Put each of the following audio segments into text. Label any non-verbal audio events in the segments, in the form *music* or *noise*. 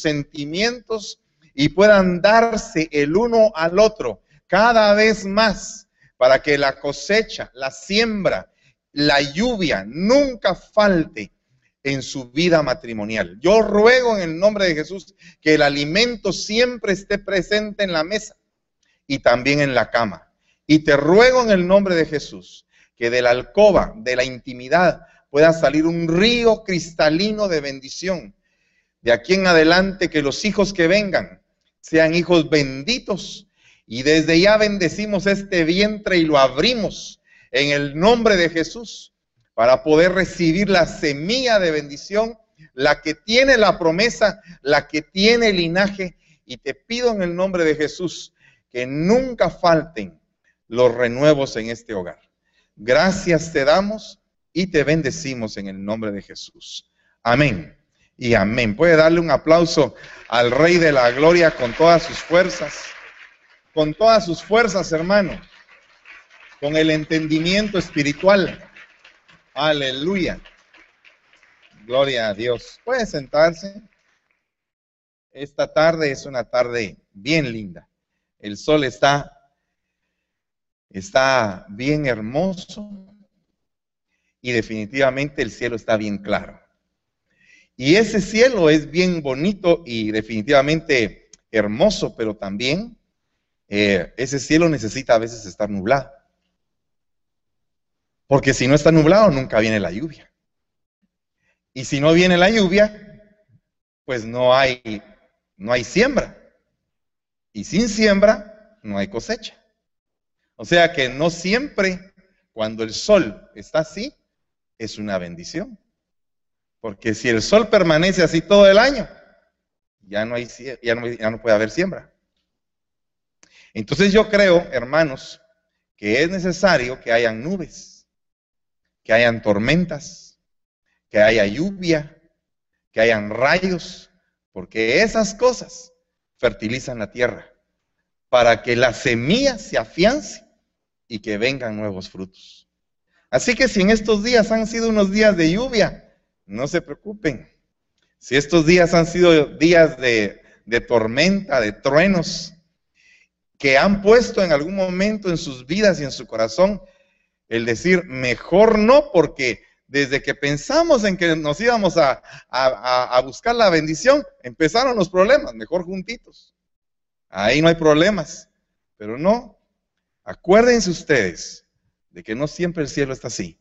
sentimientos y puedan darse el uno al otro cada vez más para que la cosecha, la siembra, la lluvia nunca falte en su vida matrimonial. Yo ruego en el nombre de Jesús que el alimento siempre esté presente en la mesa y también en la cama. Y te ruego en el nombre de Jesús que de la alcoba, de la intimidad, pueda salir un río cristalino de bendición. De aquí en adelante que los hijos que vengan sean hijos benditos y desde ya bendecimos este vientre y lo abrimos en el nombre de Jesús para poder recibir la semilla de bendición, la que tiene la promesa, la que tiene el linaje. Y te pido en el nombre de Jesús que nunca falten los renuevos en este hogar. Gracias te damos y te bendecimos en el nombre de Jesús. Amén y amén. Puede darle un aplauso al Rey de la Gloria con todas sus fuerzas, con todas sus fuerzas, hermano, con el entendimiento espiritual. Aleluya. Gloria a Dios. Puede sentarse. Esta tarde es una tarde bien linda. El sol está está bien hermoso y definitivamente el cielo está bien claro. Y ese cielo es bien bonito y definitivamente hermoso, pero también eh, ese cielo necesita a veces estar nublado. Porque si no está nublado, nunca viene la lluvia. Y si no viene la lluvia, pues no hay, no hay siembra. Y sin siembra, no hay cosecha. O sea que no siempre, cuando el sol está así, es una bendición. Porque si el sol permanece así todo el año, ya no, hay, ya no, puede haber siembra. Entonces yo creo, hermanos, que es necesario que hayan nubes, que hayan tormentas, que haya lluvia, que hayan rayos, porque esas cosas fertilizan la tierra para que la semilla se afiance y que vengan nuevos frutos. Así que si en estos días han sido unos días de lluvia, no se preocupen. Si estos días han sido días de, tormenta, de truenos, que han puesto en algún momento en sus vidas y en su corazón el decir, mejor no, porque desde que pensamos en que nos íbamos a, buscar la bendición, empezaron los problemas, mejor juntitos. Ahí no hay problemas. Pero no, acuérdense ustedes de que no siempre el cielo está así.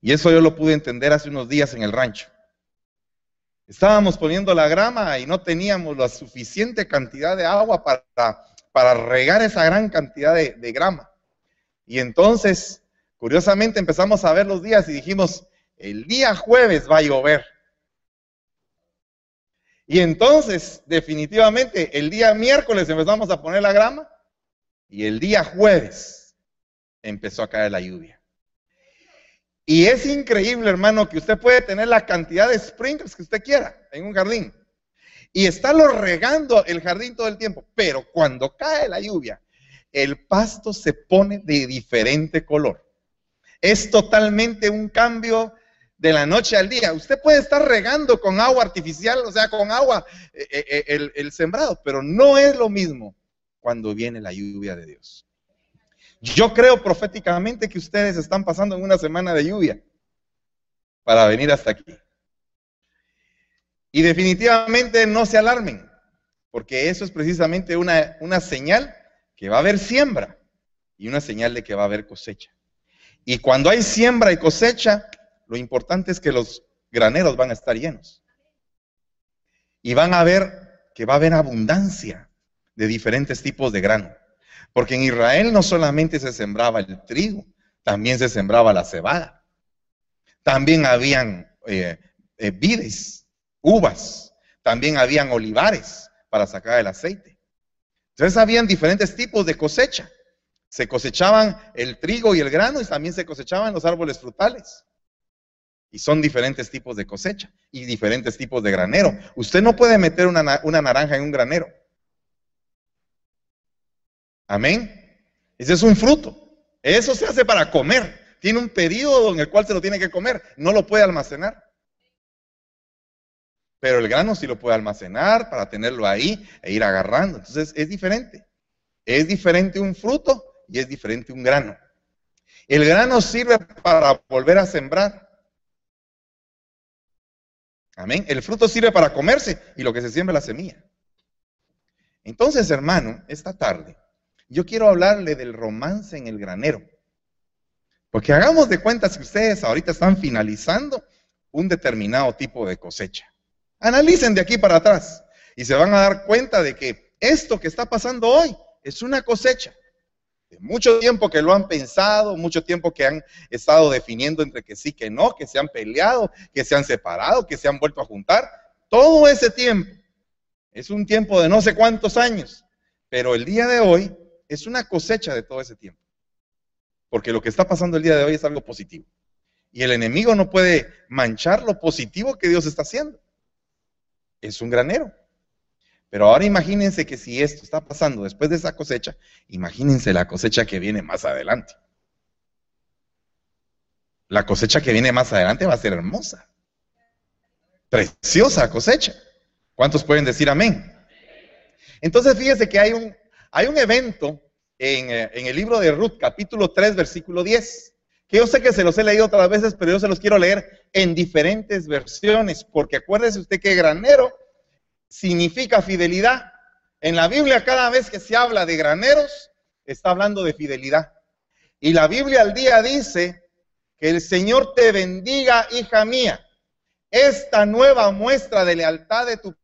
Y eso yo lo pude entender hace unos días en el rancho. Estábamos poniendo la grama y no teníamos la suficiente cantidad de agua para, para regar esa gran cantidad de, de grama. Y entonces, curiosamente, empezamos a ver los días y dijimos, el día jueves va a llover. Y entonces, definitivamente, el día miércoles empezamos a poner la grama y el día jueves empezó a caer la lluvia. Y es increíble, hermano, que usted puede tener la cantidad de sprinklers que usted quiera en un jardín y estarlo regando el jardín todo el tiempo. Pero cuando cae la lluvia, el pasto se pone de diferente color. Es totalmente un cambio de la noche al día. Usted puede estar regando con agua artificial, o sea, con agua eh, eh, eh, el, el sembrado, pero no es lo mismo cuando viene la lluvia de Dios. Yo creo proféticamente que ustedes están pasando en una semana de lluvia para venir hasta aquí. Y definitivamente no se alarmen, porque eso es precisamente una, una señal que va a haber siembra y una señal de que va a haber cosecha. Y cuando hay siembra y cosecha, lo importante es que los graneros van a estar llenos. Y van a ver que va a haber abundancia de diferentes tipos de grano. Porque en Israel no solamente se sembraba el trigo, también se sembraba la cebada. También habían eh, eh, vides, uvas, también habían olivares para sacar el aceite. Entonces habían diferentes tipos de cosecha. Se cosechaban el trigo y el grano y también se cosechaban los árboles frutales. Y son diferentes tipos de cosecha y diferentes tipos de granero. Usted no puede meter una, una naranja en un granero. Amén. Ese es un fruto. Eso se hace para comer. Tiene un periodo en el cual se lo tiene que comer. No lo puede almacenar. Pero el grano sí lo puede almacenar para tenerlo ahí e ir agarrando. Entonces es diferente. Es diferente un fruto y es diferente un grano. El grano sirve para volver a sembrar. Amén. El fruto sirve para comerse y lo que se siembra es la semilla. Entonces, hermano, esta tarde yo quiero hablarle del romance en el granero. Porque hagamos de cuenta que ustedes ahorita están finalizando un determinado tipo de cosecha. Analicen de aquí para atrás y se van a dar cuenta de que esto que está pasando hoy es una cosecha. Mucho tiempo que lo han pensado, mucho tiempo que han estado definiendo entre que sí, que no, que se han peleado, que se han separado, que se han vuelto a juntar. Todo ese tiempo es un tiempo de no sé cuántos años, pero el día de hoy es una cosecha de todo ese tiempo. Porque lo que está pasando el día de hoy es algo positivo. Y el enemigo no puede manchar lo positivo que Dios está haciendo es un granero. Pero ahora imagínense que si esto está pasando después de esa cosecha, imagínense la cosecha que viene más adelante. La cosecha que viene más adelante va a ser hermosa. Preciosa cosecha. ¿Cuántos pueden decir amén? Entonces fíjense que hay un, hay un evento en, eh, en, el libro de Ruth, capítulo 3, versículo 10, que yo sé que se los he leído otras veces, pero yo se los quiero leer en diferentes versiones, porque acuérdese usted que granero significa fidelidad. En la Biblia cada vez que se habla de graneros, está hablando de fidelidad. Y la Biblia al día dice que el Señor te bendiga, hija mía. Esta nueva muestra de lealtad de tu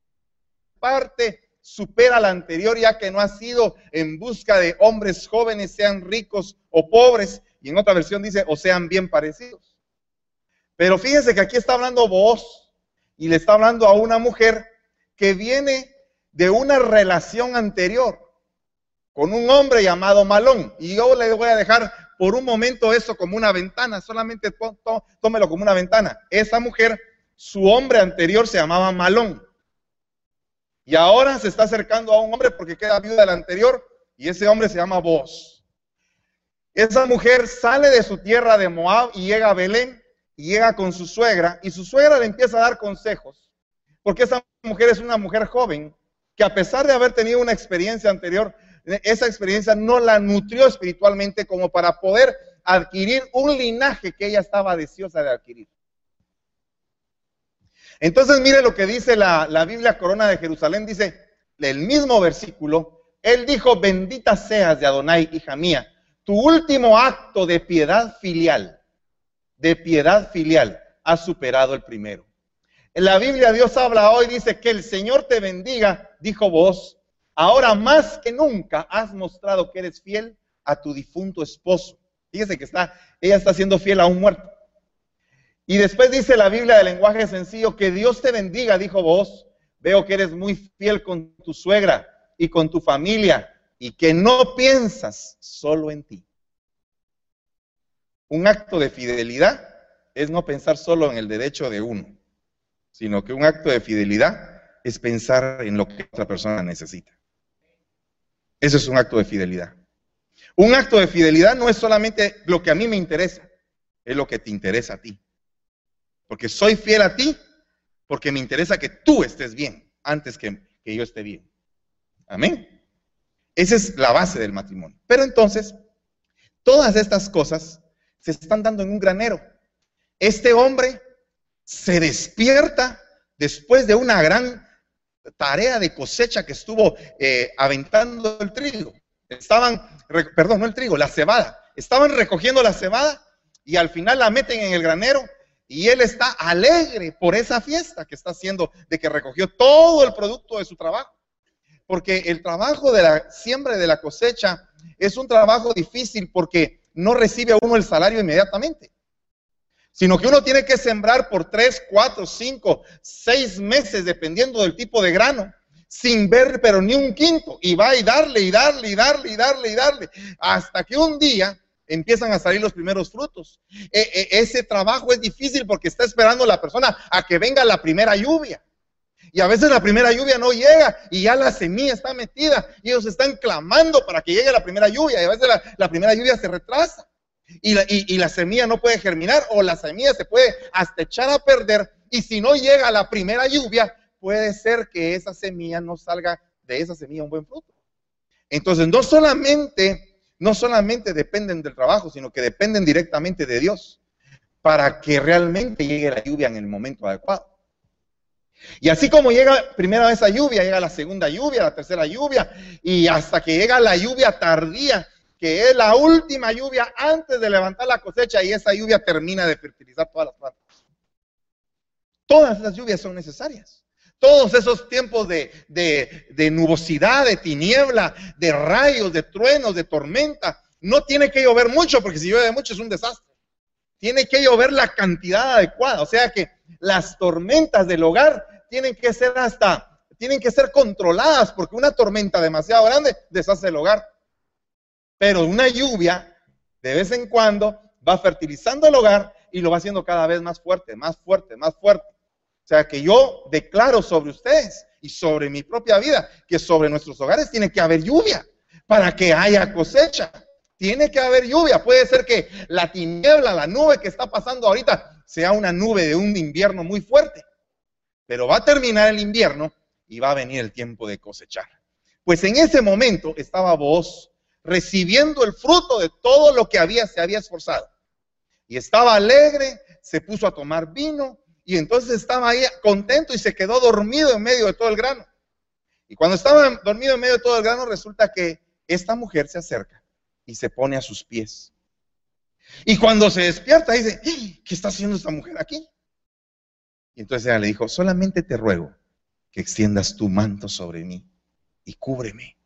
parte supera la anterior, ya que no ha sido en busca de hombres jóvenes, sean ricos o pobres. Y en otra versión dice, o sean bien parecidos. Pero fíjense que aquí está hablando vos y le está hablando a una mujer que viene de una relación anterior con un hombre llamado Malón. Y yo le voy a dejar por un momento eso como una ventana, solamente tómelo como una ventana. Esa mujer, su hombre anterior se llamaba Malón. Y ahora se está acercando a un hombre porque queda viuda del anterior y ese hombre se llama Vos. Esa mujer sale de su tierra de Moab y llega a Belén y llega con su suegra y su suegra le empieza a dar consejos, porque esa mujer es una mujer joven que a pesar de haber tenido una experiencia anterior, esa experiencia no la nutrió espiritualmente como para poder adquirir un linaje que ella estaba deseosa de adquirir. Entonces mire lo que dice la, la Biblia Corona de Jerusalén, dice el mismo versículo, él dijo, bendita seas de Adonai, hija mía, tu último acto de piedad filial de piedad filial ha superado el primero. En la Biblia Dios habla hoy, dice que el Señor te bendiga, dijo vos, ahora más que nunca has mostrado que eres fiel a tu difunto esposo. Fíjese que está, ella está siendo fiel a un muerto. Y después dice la Biblia de lenguaje sencillo, que Dios te bendiga, dijo vos, veo que eres muy fiel con tu suegra y con tu familia y que no piensas solo en ti. Un acto de fidelidad es no pensar solo en el derecho de uno, sino que un acto de fidelidad es pensar en lo que otra persona necesita. Eso es un acto de fidelidad. Un acto de fidelidad no es solamente lo que a mí me interesa, es lo que te interesa a ti. Porque soy fiel a ti porque me interesa que tú estés bien antes que, que yo esté bien. Amén. Esa es la base del matrimonio. Pero entonces, todas estas cosas se están dando en un granero. Este hombre se despierta después de una gran tarea de cosecha que estuvo eh, aventando el trigo. Estaban, perdón, no el trigo, la cebada. Estaban recogiendo la cebada y al final la meten en el granero y él está alegre por esa fiesta que está haciendo de que recogió todo el producto de su trabajo. Porque el trabajo de la siembra y de la cosecha es un trabajo difícil porque no recibe a uno el salario inmediatamente, sino que uno tiene que sembrar por tres, cuatro, cinco, seis meses, dependiendo del tipo de grano, sin ver pero ni un quinto, y va y darle y darle y darle y darle y darle, hasta que un día empiezan a salir los primeros frutos. E, e, ese trabajo es difícil porque está esperando la persona a que venga la primera lluvia. Y a veces la primera lluvia no llega y ya la semilla está metida y ellos están clamando para que llegue la primera lluvia y a veces la, primera lluvia se retrasa y la, y la, semilla no puede germinar o la semilla se puede hasta echar a perder y si no llega la primera lluvia, puede ser que esa semilla no salga de esa semilla un buen fruto. Entonces, no solamente, no solamente dependen del trabajo, sino que dependen directamente de Dios para que realmente llegue la lluvia en el momento adecuado. Y así como llega primera vez la lluvia, llega la segunda lluvia, la tercera lluvia, y hasta que llega la lluvia tardía, que es la última lluvia antes de levantar la cosecha, y esa lluvia termina de fertilizar todas las plantas. Todas esas lluvias son necesarias. Todos esos tiempos de, nubosidad, de tiniebla, de rayos, de truenos, de tormenta, no tiene que llover mucho, porque si llueve mucho es un desastre. Tiene que llover la cantidad adecuada. O sea que las tormentas del hogar tienen que ser hasta, tienen que ser controladas, porque una tormenta demasiado grande deshace el hogar. Pero una lluvia, de vez en cuando, va fertilizando el hogar y lo va haciendo cada vez más fuerte, más fuerte, más fuerte. O sea que yo declaro sobre ustedes y sobre mi propia vida que sobre nuestros hogares tiene que haber lluvia para que haya cosecha. Tiene que haber lluvia. Puede ser que la tiniebla, la nube que está pasando ahorita, sea una nube de un invierno muy fuerte. Pero va a terminar el invierno y va a venir el tiempo de cosechar. Pues en ese momento estaba vos recibiendo el fruto de todo lo que había, se había esforzado. Y estaba alegre, se puso a tomar vino y entonces estaba ahí contento y se quedó dormido en medio de todo el grano. Y cuando estaba dormido en medio de todo el grano, resulta que esta mujer se acerca y se pone a sus pies. Y cuando se despierta, dice, ¡Eh! ¿qué está haciendo esta mujer aquí? Y entonces ella le dijo, solamente te ruego que extiendas tu manto sobre mí y cúbreme.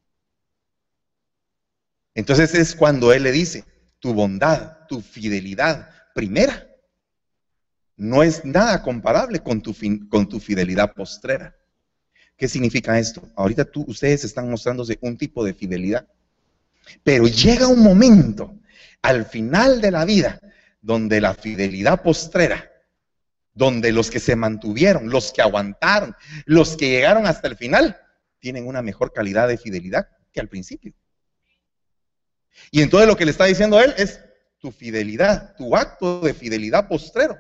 Entonces es cuando él le dice, tu bondad, tu fidelidad primera, no es nada comparable con tu, con tu fidelidad postrera. ¿Qué significa esto? Ahorita tú, ustedes están mostrándose un tipo de fidelidad. Pero llega un momento al final de la vida donde la fidelidad postrera, donde los que se mantuvieron, los que aguantaron, los que llegaron hasta el final, tienen una mejor calidad de fidelidad que al principio. Y entonces lo que le está diciendo él es tu fidelidad, tu acto de fidelidad postrero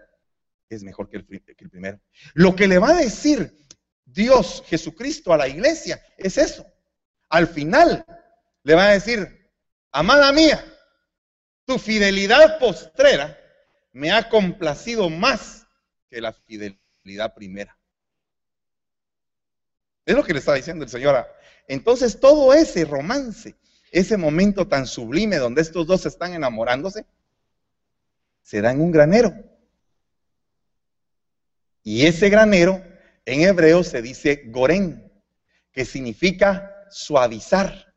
es mejor que el, que el primero. Lo que le va a decir Dios, Jesucristo a la iglesia es eso. Al final le va a decir, amada mía, tu fidelidad postrera me ha complacido más que la fidelidad primera. Es lo que le está diciendo el Señor. Entonces todo ese romance, ese momento tan sublime donde estos dos están enamorándose, se da en un granero. Y ese granero en hebreo se dice gorén, que significa suavizar.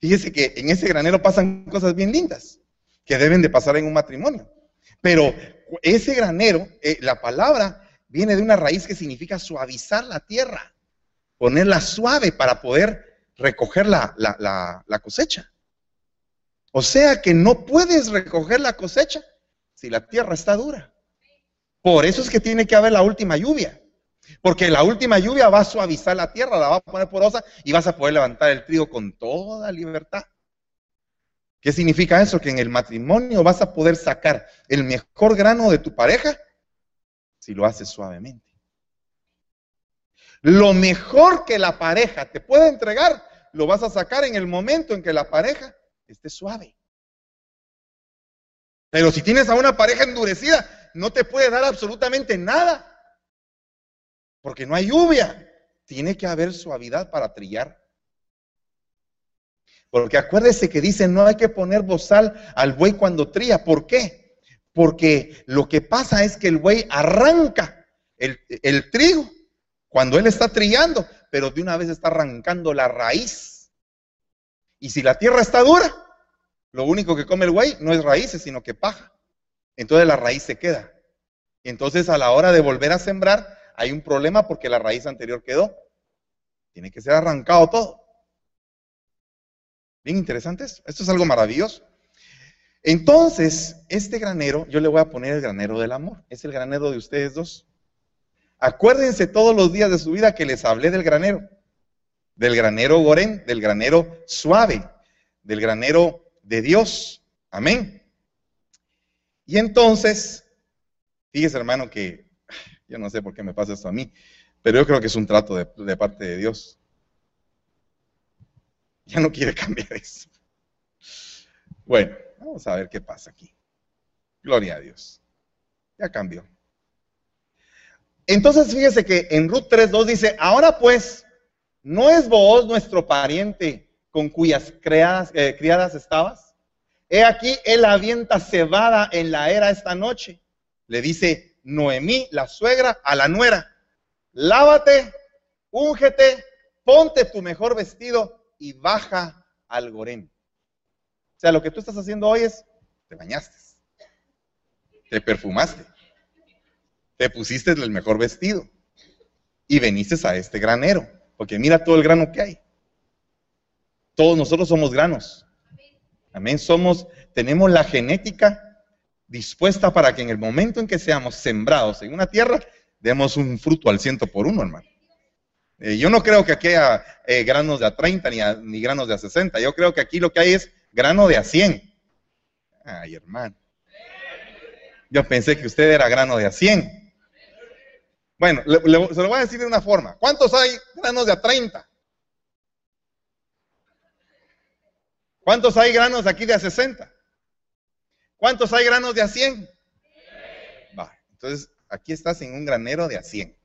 Fíjese que en ese granero pasan cosas bien lindas que deben de pasar en un matrimonio. Pero ese granero, eh, la palabra viene de una raíz que significa suavizar la tierra, ponerla suave para poder recoger la, la cosecha. O sea que no puedes recoger la cosecha si la tierra está dura. Por eso es que tiene que haber la última lluvia. Porque la última lluvia va a suavizar la tierra, la va a poner porosa y vas a poder levantar el trigo con toda libertad. ¿Qué significa eso? Que en el matrimonio vas a poder sacar el mejor grano de tu pareja si lo haces suavemente. Lo mejor que la pareja te puede entregar, lo vas a sacar en el momento en que la pareja esté suave. Pero si tienes a una pareja endurecida, no te puede dar absolutamente nada porque no hay lluvia. Tiene que haber suavidad para trillar. Porque acuérdese que dice, no hay que poner bozal al buey cuando trilla. ¿Por qué? Porque lo que pasa es que el buey arranca el, el trigo cuando él está trillando, pero de una vez está arrancando la raíz. Y si la tierra está dura, lo único que come el buey no es raíces, sino que paja. Entonces la raíz se queda. Entonces a la hora de volver a sembrar, hay un problema porque la raíz anterior quedó. Tiene que ser arrancado todo. Bien interesante esto. Esto es algo maravilloso. Entonces, este granero, yo le voy a poner el granero del amor. Es el granero de ustedes dos. Acuérdense todos los días de su vida que les hablé del granero. Del granero gorén, del granero suave, del granero de Dios. Amén. Y entonces, fíjese hermano que yo no sé por qué me pasa esto a mí. Pero yo creo que es un trato de, parte de Dios. Ya no quiere *laughs* cambiar eso. Bueno, vamos a ver qué pasa aquí. Gloria a Dios. Ya cambió. Entonces fíjese que en Ruth 3.2 dice, ahora pues, ¿no es vos nuestro pariente con cuyas eh, criadas estabas? He aquí, él avienta cebada en la era esta noche. Le dice Noemí, la suegra, a la nuera lávate, úngete, ponte tu mejor vestido y baja al gorén. O sea, lo que tú estás haciendo hoy es, te bañaste, te perfumaste, te pusiste el mejor vestido y veniste a este granero, porque mira todo el grano que hay. Todos nosotros somos granos. Amén, somos, tenemos la genética dispuesta para que en el momento en que seamos sembrados en una tierra, demos un fruto al ciento por uno, hermano. Eh, yo no creo que aquí haya eh, granos de a 30 ni, ni granos de a 60. Yo creo que aquí lo que hay es grano de a 100. Ay, hermano. Yo pensé que usted era grano de a 100. Bueno, se lo voy a decir de una forma. ¿Cuántos hay granos de a 30? ¿Cuántos hay granos aquí de a 60? ¿Cuántos hay granos de a 100? Va, entonces aquí estás en un granero de a 100.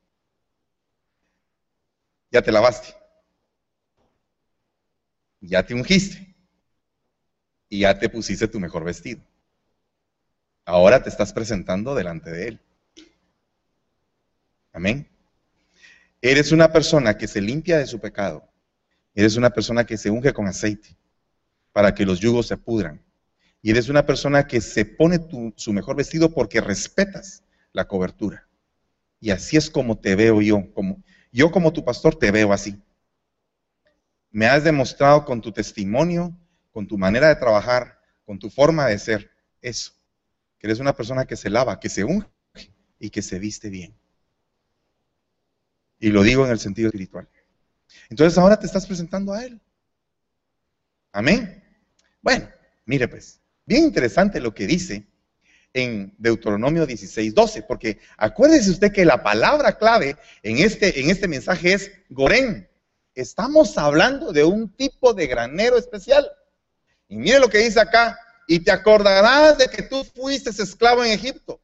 Ya te lavaste. Ya te ungiste. Y ya te pusiste tu mejor vestido. Ahora te estás presentando delante de Él. Amén. Eres una persona que se limpia de su pecado. Eres una persona que se unge con aceite para que los yugos se pudran. Y eres una persona que se pone su mejor vestido porque respetas la cobertura. Y así es como te veo yo, como yo como tu pastor te veo así. Me has demostrado con tu testimonio, con tu manera de trabajar, con tu forma de ser, eso, que eres una persona que se lava, que se unge y que se viste bien. Y lo digo en el sentido espiritual. Entonces ahora te estás presentando a Él. Amén. Bueno, mire pues, bien interesante lo que dice en Deuteronomio 16, 12, porque acuérdese usted que la palabra clave en este, en este mensaje es Gorén. Estamos hablando de un tipo de granero especial. Y mire lo que dice acá, y te acordarás de que tú fuiste esclavo en Egipto.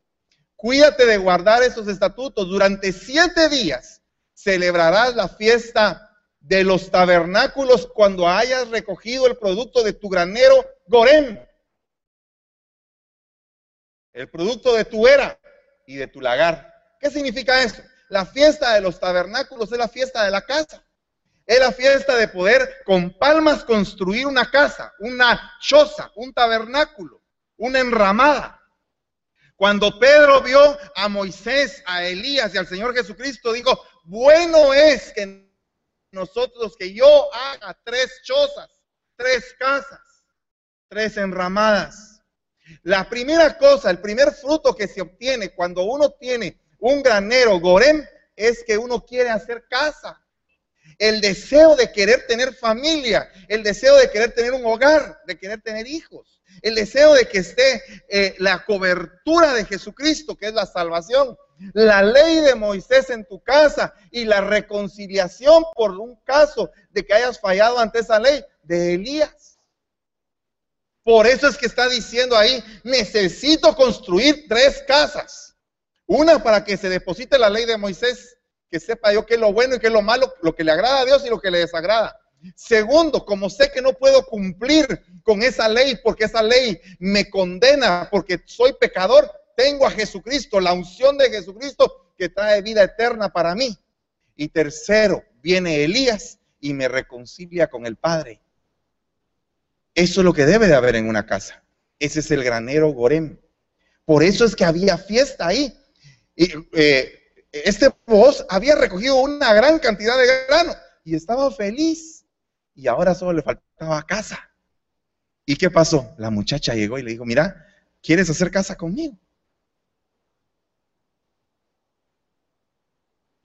Cuídate de guardar esos estatutos. Durante siete días celebrarás la fiesta de los tabernáculos cuando hayas recogido el producto de tu granero Gorén el producto de tu era y de tu lagar. ¿Qué significa esto? La fiesta de los tabernáculos es la fiesta de la casa. Es la fiesta de poder con palmas construir una casa, una choza, un tabernáculo, una enramada. Cuando Pedro vio a Moisés, a Elías y al Señor Jesucristo, dijo, bueno es que nosotros, que yo haga tres chozas, tres casas, tres enramadas. La primera cosa, el primer fruto que se obtiene cuando uno tiene un granero gorem es que uno quiere hacer casa. El deseo de querer tener familia, el deseo de querer tener un hogar, de querer tener hijos, el deseo de que esté eh, la cobertura de Jesucristo, que es la salvación, la ley de Moisés en tu casa y la reconciliación por un caso de que hayas fallado ante esa ley de Elías. Por eso es que está diciendo ahí, necesito construir tres casas. Una para que se deposite la ley de Moisés, que sepa yo qué es lo bueno y qué es lo malo, lo que le agrada a Dios y lo que le desagrada. Segundo, como sé que no puedo cumplir con esa ley porque esa ley me condena porque soy pecador, tengo a Jesucristo, la unción de Jesucristo que trae vida eterna para mí. Y tercero, viene Elías y me reconcilia con el Padre. Eso es lo que debe de haber en una casa. Ese es el granero Gorem. Por eso es que había fiesta ahí. Y, eh, este voz había recogido una gran cantidad de grano y estaba feliz. Y ahora solo le faltaba casa. ¿Y qué pasó? La muchacha llegó y le dijo, mira, ¿quieres hacer casa conmigo?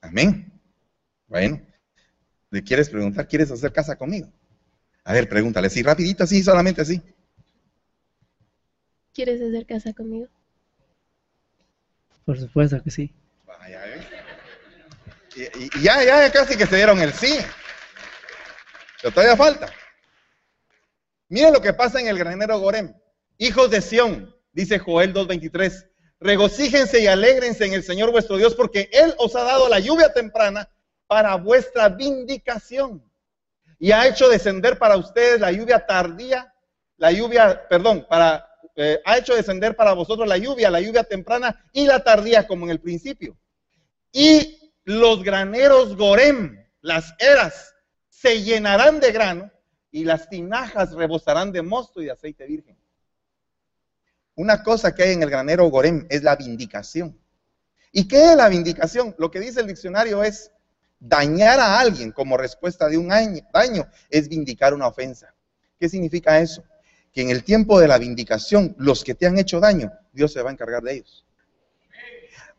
Amén. Bueno, ¿le quieres preguntar, ¿quieres hacer casa conmigo? A ver, pregúntale, sí, rapidito, así, solamente así. ¿Quieres hacer casa conmigo? Por supuesto que sí. Vaya, ¿eh? Y, ya, ya casi que se dieron el sí. Pero todavía falta. Miren lo que pasa en el granero Gorem. Hijos de Sión, dice Joel 2.23, regocíjense y alégrense en el Señor vuestro Dios porque Él os ha dado la lluvia temprana para vuestra vindicación y ha hecho descender para ustedes la lluvia tardía, la lluvia, perdón, para, eh, ha hecho descender para vosotros la lluvia, la lluvia temprana y la tardía como en el principio. Y los graneros Gorem, las eras, se llenarán de grano y las tinajas rebosarán de mosto y de aceite virgen. Una cosa que hay en el granero Gorem es la vindicación. ¿Y qué es la vindicación? Lo que dice el diccionario es dañar a alguien como respuesta de un daño es vindicar una ofensa. ¿Qué significa eso? Que en el tiempo de la vindicación, los que te han hecho daño, Dios se va a encargar de ellos.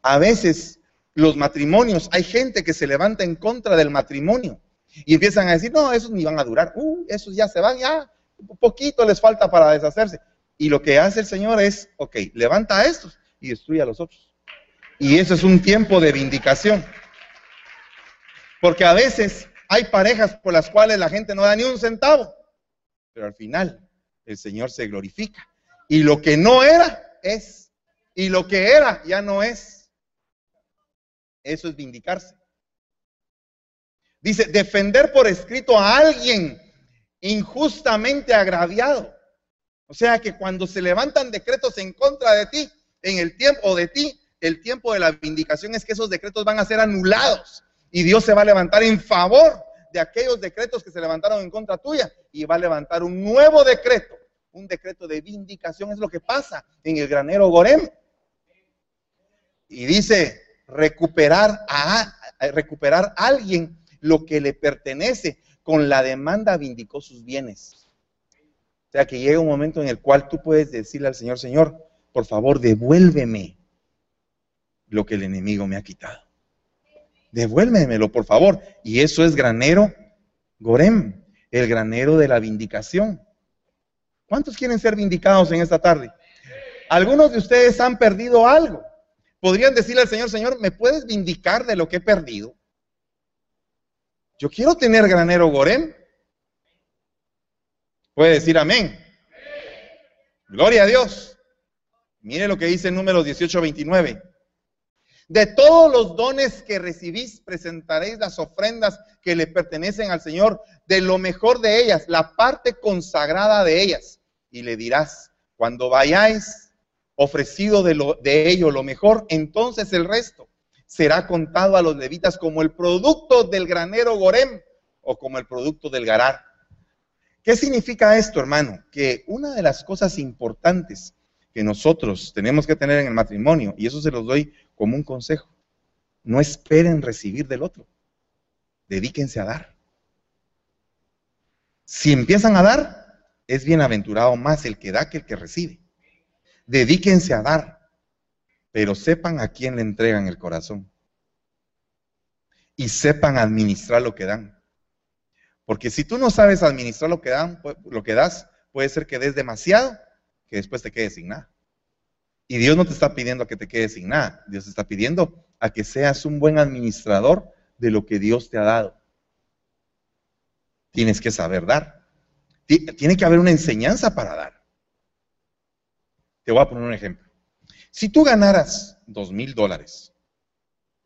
A veces los matrimonios, hay gente que se levanta en contra del matrimonio y empiezan a decir, no, esos ni van a durar, uh, esos ya se van, ya, un poquito les falta para deshacerse. Y lo que hace el Señor es, ok, levanta a estos y destruye a los otros. Y eso es un tiempo de vindicación. Porque a veces hay parejas por las cuales la gente no da ni un centavo, pero al final el Señor se glorifica. Y lo que no era, es. Y lo que era, ya no es. Eso es vindicarse. Dice, defender por escrito a alguien injustamente agraviado. O sea que cuando se levantan decretos en contra de ti, en el tiempo de ti, el tiempo de la vindicación es que esos decretos van a ser anulados y Dios se va a levantar en favor de aquellos decretos que se levantaron en contra tuya y va a levantar un nuevo decreto, un decreto de vindicación. Es lo que pasa en el granero Gorem. Y dice, recuperar a, recuperar a alguien lo que le pertenece. Con la demanda vindicó sus bienes. O sea que llega un momento en el cual tú puedes decirle al Señor, Señor, por favor, devuélveme lo que el enemigo me ha quitado. Devuélvemelo, por favor. Y eso es granero Gorem, el granero de la vindicación. ¿Cuántos quieren ser vindicados en esta tarde? Algunos de ustedes han perdido algo. Podrían decirle al Señor, Señor, ¿me puedes vindicar de lo que he perdido? Yo quiero tener granero Gorem. Puede decir amén. Gloria a Dios. Mire lo que dice en números 18, 29. De todos los dones que recibís, presentaréis las ofrendas que le pertenecen al Señor, de lo mejor de ellas, la parte consagrada de ellas. Y le dirás, cuando vayáis ofrecido de, lo, de ello lo mejor, entonces el resto será contado a los levitas como el producto del granero Gorem o como el producto del Garar. ¿Qué significa esto, hermano? Que una de las cosas importantes que nosotros tenemos que tener en el matrimonio, y eso se los doy como un consejo, no esperen recibir del otro, dedíquense a dar. Si empiezan a dar, es bienaventurado más el que da que el que recibe. Dedíquense a dar, pero sepan a quién le entregan el corazón. Y sepan administrar lo que dan. Porque si tú no sabes administrar lo que, dan, lo que das, puede ser que des demasiado, que después te quedes sin nada. Y Dios no te está pidiendo a que te quedes sin nada. Dios te está pidiendo a que seas un buen administrador de lo que Dios te ha dado. Tienes que saber dar. Tiene que haber una enseñanza para dar. Te voy a poner un ejemplo. Si tú ganaras dos mil dólares,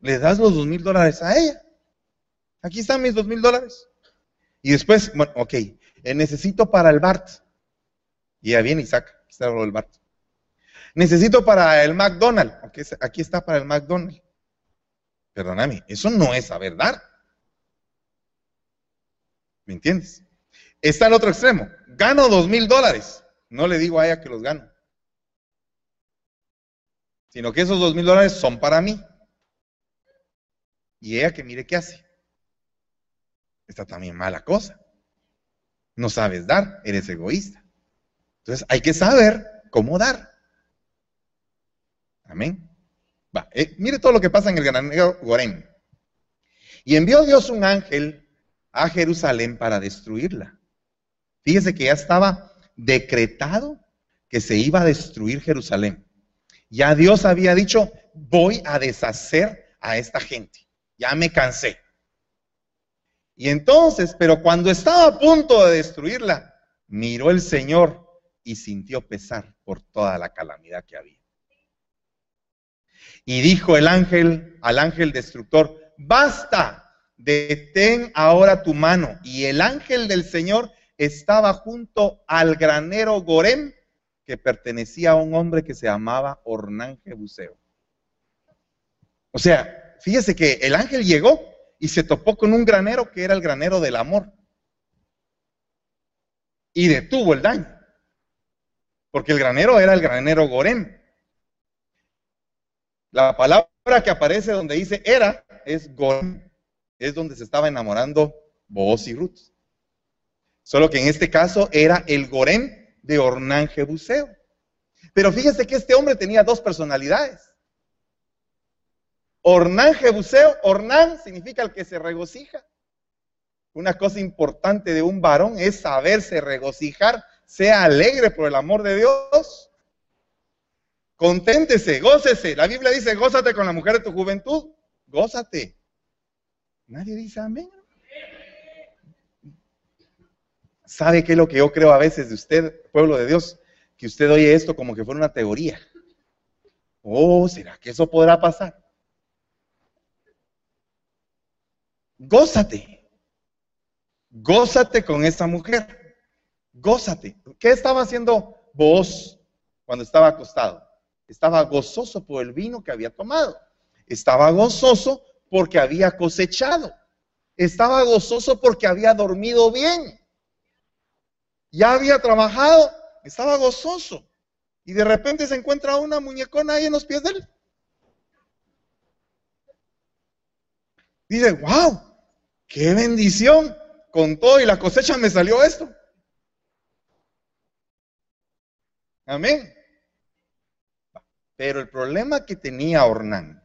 le das los dos mil dólares a ella. Aquí están mis dos mil dólares. Y después, bueno, ok, eh, necesito para el BART. Y ya viene aquí está el BART. Necesito para el McDonald's. Aquí está para el McDonald's. Perdóname, eso no es saber dar. ¿Me entiendes? Está al otro extremo. Gano dos mil dólares. No le digo a ella que los gano. Sino que esos dos mil dólares son para mí. Y ella que mire qué hace está también mala cosa. No sabes dar, eres egoísta. Entonces hay que saber cómo dar. Amén. Va, eh, mire todo lo que pasa en el granero Gorén. Y envió Dios un ángel a Jerusalén para destruirla. Fíjese que ya estaba decretado que se iba a destruir Jerusalén. Ya Dios había dicho, voy a deshacer a esta gente. ya me cansé. Y entonces, pero cuando estaba a punto de destruirla, miró el Señor y sintió pesar por toda la calamidad que había. Y dijo el ángel al ángel destructor, basta, detén ahora tu mano. Y el ángel del Señor estaba junto al granero Gorem, que pertenecía a un hombre que se llamaba Ornán Jebuseo. O sea, fíjese que el ángel llegó y se topó con un granero que era el granero del amor. Y detuvo el daño. Porque el granero era el granero Gorem. La palabra que aparece donde dice era es Gorem. Es donde se estaba enamorando Boaz y Ruth. Solo que en este caso era el Gorem de Ornán Jebuseo. Pero fíjese que este hombre tenía dos personalidades. Ornán Jebuseo, Ornán significa el que se regocija. Una cosa importante de un varón es saberse regocijar, sea alegre por el amor de Dios. Conténtese, gócese. La Biblia dice, gózate con la mujer de tu juventud. Gózate. Nadie dice amén. ¿Sabe qué es lo que yo creo a veces de usted, pueblo de Dios? Que usted oye esto como que fuera una teoría. Oh, ¿será que eso podrá pasar? Gózate. Gózate con esa mujer. Gózate. ¿Qué estaba haciendo vos cuando estaba acostado? Estaba gozoso por el vino que había tomado. Estaba gozoso porque había cosechado. Estaba gozoso porque había dormido bien. Ya había trabajado. Estaba gozoso. Y de repente se encuentra una muñecona ahí en los pies de él. Dice, wow, qué bendición. Con todo y la cosecha me salió esto. Amén. Pero el problema que tenía Ornán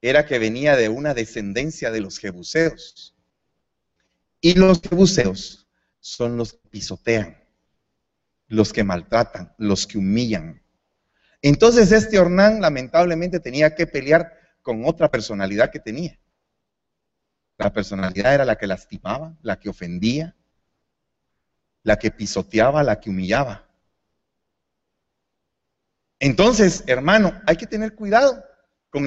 era que venía de una descendencia de los jebuseos. Y los jebuseos son los que pisotean, los que maltratan, los que humillan. Entonces este Ornán lamentablemente tenía que pelear con otra personalidad que tenía. La personalidad era la que lastimaba, la que ofendía, la que pisoteaba, la que humillaba. Entonces, hermano, hay que tener cuidado con,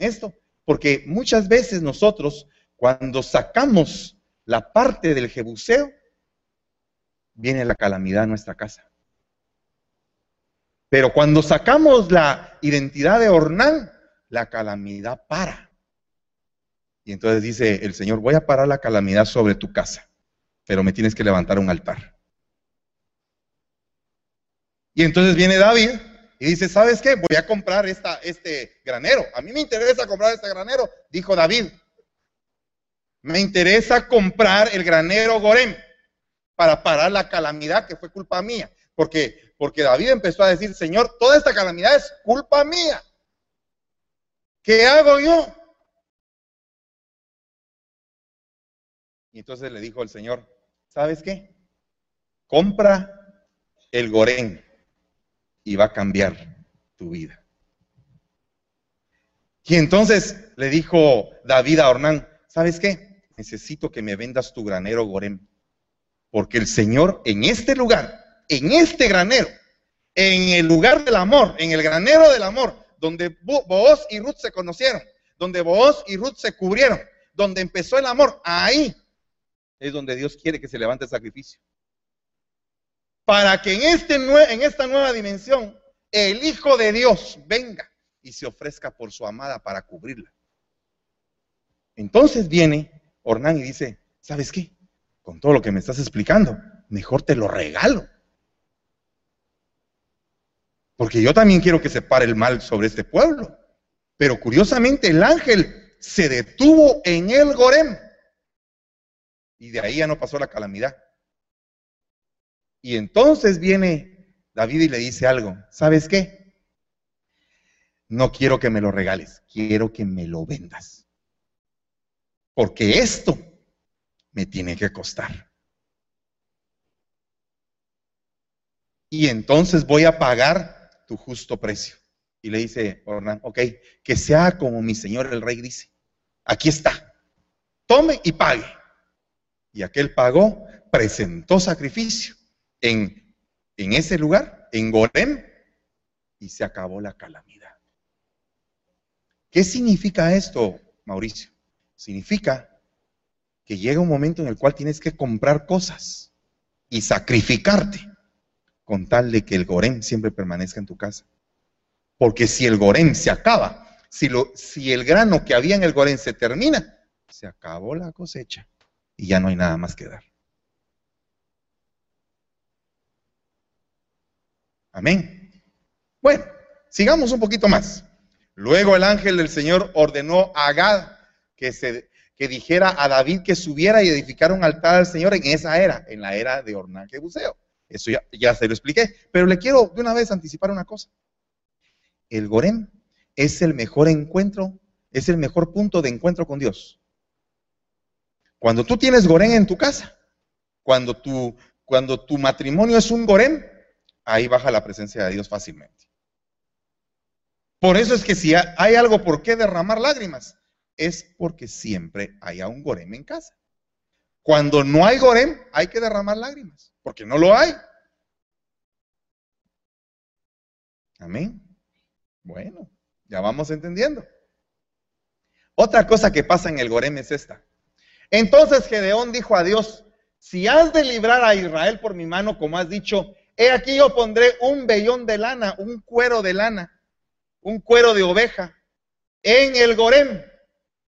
esto, porque muchas veces nosotros, cuando sacamos la parte del jebuseo, viene la calamidad a nuestra casa. Pero cuando sacamos la identidad de Ornán, la calamidad para. Y entonces dice el Señor, voy a parar la calamidad sobre tu casa, pero me tienes que levantar un altar. Y entonces viene David y dice, ¿sabes qué? Voy a comprar esta, este granero. A mí me interesa comprar este granero, dijo David. Me interesa comprar el granero Gorem para parar la calamidad que fue culpa mía. Porque, porque David empezó a decir, Señor, toda esta calamidad es culpa mía. ¿Qué hago yo? Y entonces le dijo el Señor, ¿sabes qué? Compra el Gorén y va a cambiar tu vida. Y entonces le dijo David a Ornán, ¿sabes qué? Necesito que me vendas tu granero Gorén. Porque el Señor en este lugar, en este granero, en el lugar del amor, en el granero del amor, donde Booz y Ruth se conocieron, donde Booz y Ruth se cubrieron, donde empezó el amor, ahí es donde Dios quiere que se levante el sacrificio. Para que en, este, en esta nueva dimensión el Hijo de Dios venga y se ofrezca por su amada para cubrirla. Entonces viene Ornán y dice, ¿sabes qué? Con todo lo que me estás explicando, mejor te lo regalo. Porque yo también quiero que se pare el mal sobre este pueblo. Pero curiosamente el ángel se detuvo en el Gorem y de ahí ya no pasó la calamidad. Y entonces viene David y le dice algo, ¿sabes qué? No quiero que me lo regales, quiero que me lo vendas. Porque esto me tiene que costar. Y entonces voy a pagar tu justo precio. Y le dice Ornán, ok, que sea como mi señor el rey dice. aquí está, tome y pague. Y aquel pagó, presentó sacrificio en, en ese lugar, en Gorem, y se acabó la calamidad. ¿Qué significa esto, Mauricio? Significa que llega un momento en el cual tienes que comprar cosas y sacrificarte con tal de que el Gorem siempre permanezca en tu casa. Porque si el Gorem se acaba, si, lo, si el grano que había en el Gorem se termina, se acabó la cosecha y ya no hay nada más que dar. Amén. Bueno, sigamos un poquito más. Luego el ángel del Señor ordenó a Agad que, dijera a David que subiera y edificara un altar al Señor en esa era, en la era de Ornán Buceo. Eso ya, ya se lo expliqué. Pero le quiero de una vez anticipar una cosa. El Gorem es el mejor encuentro, es el mejor punto de encuentro con Dios. Cuando tú tienes Gorem en tu casa, cuando tu, cuando tu matrimonio es un Gorem, ahí baja la presencia de Dios fácilmente. Por eso es que si hay algo por qué derramar lágrimas, es porque siempre hay un Gorem en casa. Cuando no hay Gorem, hay que derramar lágrimas, porque no lo hay. Amén. Bueno, ya vamos entendiendo. Otra cosa que pasa en el Gorem es esta. Entonces Gedeón dijo a Dios, si has de librar a Israel por mi mano, como has dicho, he aquí yo pondré un vellón de lana, un cuero de lana, un cuero de oveja en el Gorem.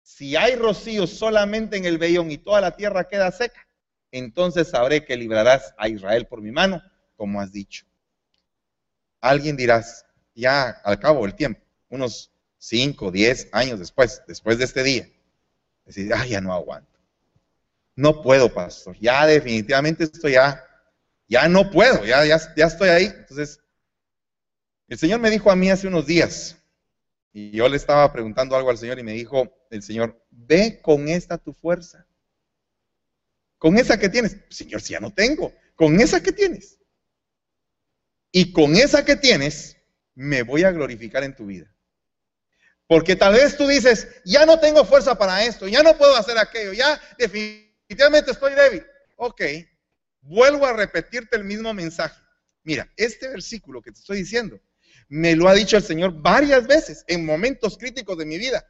Si hay rocío solamente en el vellón y toda la tierra queda seca, entonces sabré que librarás a Israel por mi mano, como has dicho. Alguien dirás, ya al cabo del tiempo, unos 5, 10 años después, después de este día, decir, ah, ya no aguanto. No puedo, pastor. Ya definitivamente estoy ya, ya no puedo, ya, ya, ya estoy ahí. Entonces, el Señor me dijo a mí hace unos días, y yo le estaba preguntando algo al Señor y me dijo el Señor, ve con esta tu fuerza. Con esa que tienes. Señor, si ya no tengo. Con esa que tienes. Y con esa que tienes, me voy a glorificar en tu vida. Porque tal vez tú dices, ya no tengo fuerza para esto, ya no puedo hacer aquello, ya definitivamente estoy débil. Ok, vuelvo a repetirte el mismo mensaje. Mira, este versículo que te estoy diciendo, me lo ha dicho el Señor varias veces en momentos críticos de mi vida.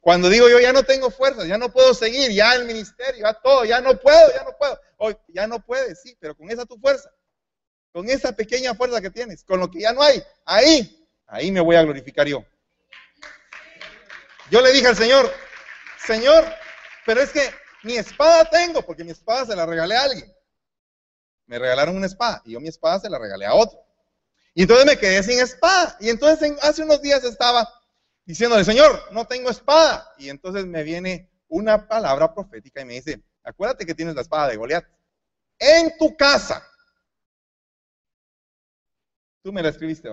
Cuando digo yo ya no tengo fuerza, ya no puedo seguir, ya el ministerio, ya todo, ya no puedo, ya no puedo. Hoy ya no puedes, sí, pero con esa tu fuerza, con esa pequeña fuerza que tienes, con lo que ya no hay, ahí, ahí me voy a glorificar yo. Yo le dije al Señor, Señor, pero es que mi espada tengo, porque mi espada se la regalé a alguien. Me regalaron una espada y yo mi espada se la regalé a otro. Y entonces me quedé sin espada. Y entonces hace unos días estaba diciéndole, Señor, no tengo espada. Y entonces me viene una palabra profética y me dice, acuérdate que tienes la espada de Goliat. En tu casa Tú me la escribiste,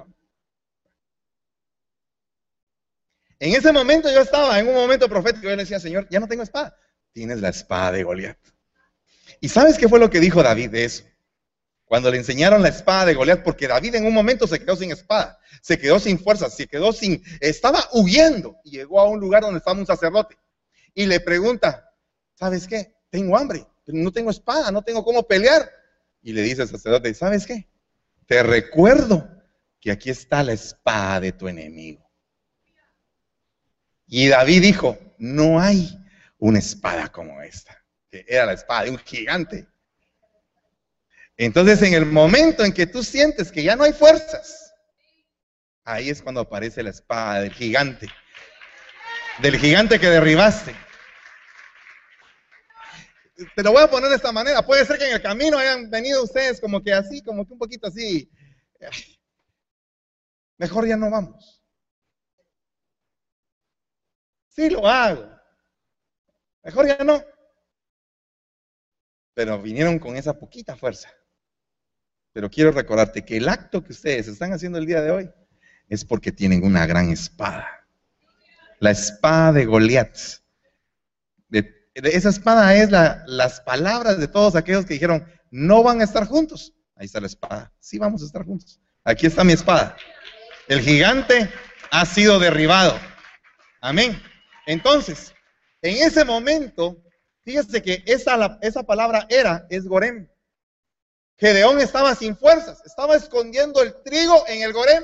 En ese momento yo estaba en un momento profético. Yo le decía, Señor, ya no tengo espada. Tienes la espada de Goliat. ¿Y sabes qué fue lo que dijo David de eso? Cuando le enseñaron la espada de Goliat, porque David en un momento se quedó sin espada, se quedó sin fuerza, se quedó sin, estaba huyendo y llegó a un lugar donde estaba un sacerdote y le pregunta, ¿sabes qué? Tengo hambre, no tengo espada, no tengo cómo pelear. Y le dice al sacerdote, ¿sabes qué? te recuerdo que aquí está la espada de tu enemigo. Y David dijo, no hay una espada como esta, que era la espada de un gigante. Entonces, en el momento en que tú sientes que ya no hay fuerzas, ahí es cuando aparece la espada del gigante, del gigante que derribaste. Te lo voy a poner de esta manera. Puede ser que en el camino hayan venido ustedes como que así, como que un poquito así. Mejor ya no vamos. Sí lo hago. Mejor ya no. Pero vinieron con esa poquita fuerza. Pero quiero recordarte que el acto que ustedes están haciendo el día de hoy es porque tienen una gran espada. La espada de Goliat. Esa espada es las palabras de todos aquellos que dijeron, no van a estar juntos. Ahí está la espada. Sí vamos a estar juntos. Aquí está mi espada. El gigante ha sido derribado. Amén. Entonces, En ese momento, fíjese que esa, esa palabra era, es Gorem. Gedeón estaba sin fuerzas, estaba escondiendo el trigo en el Gorem.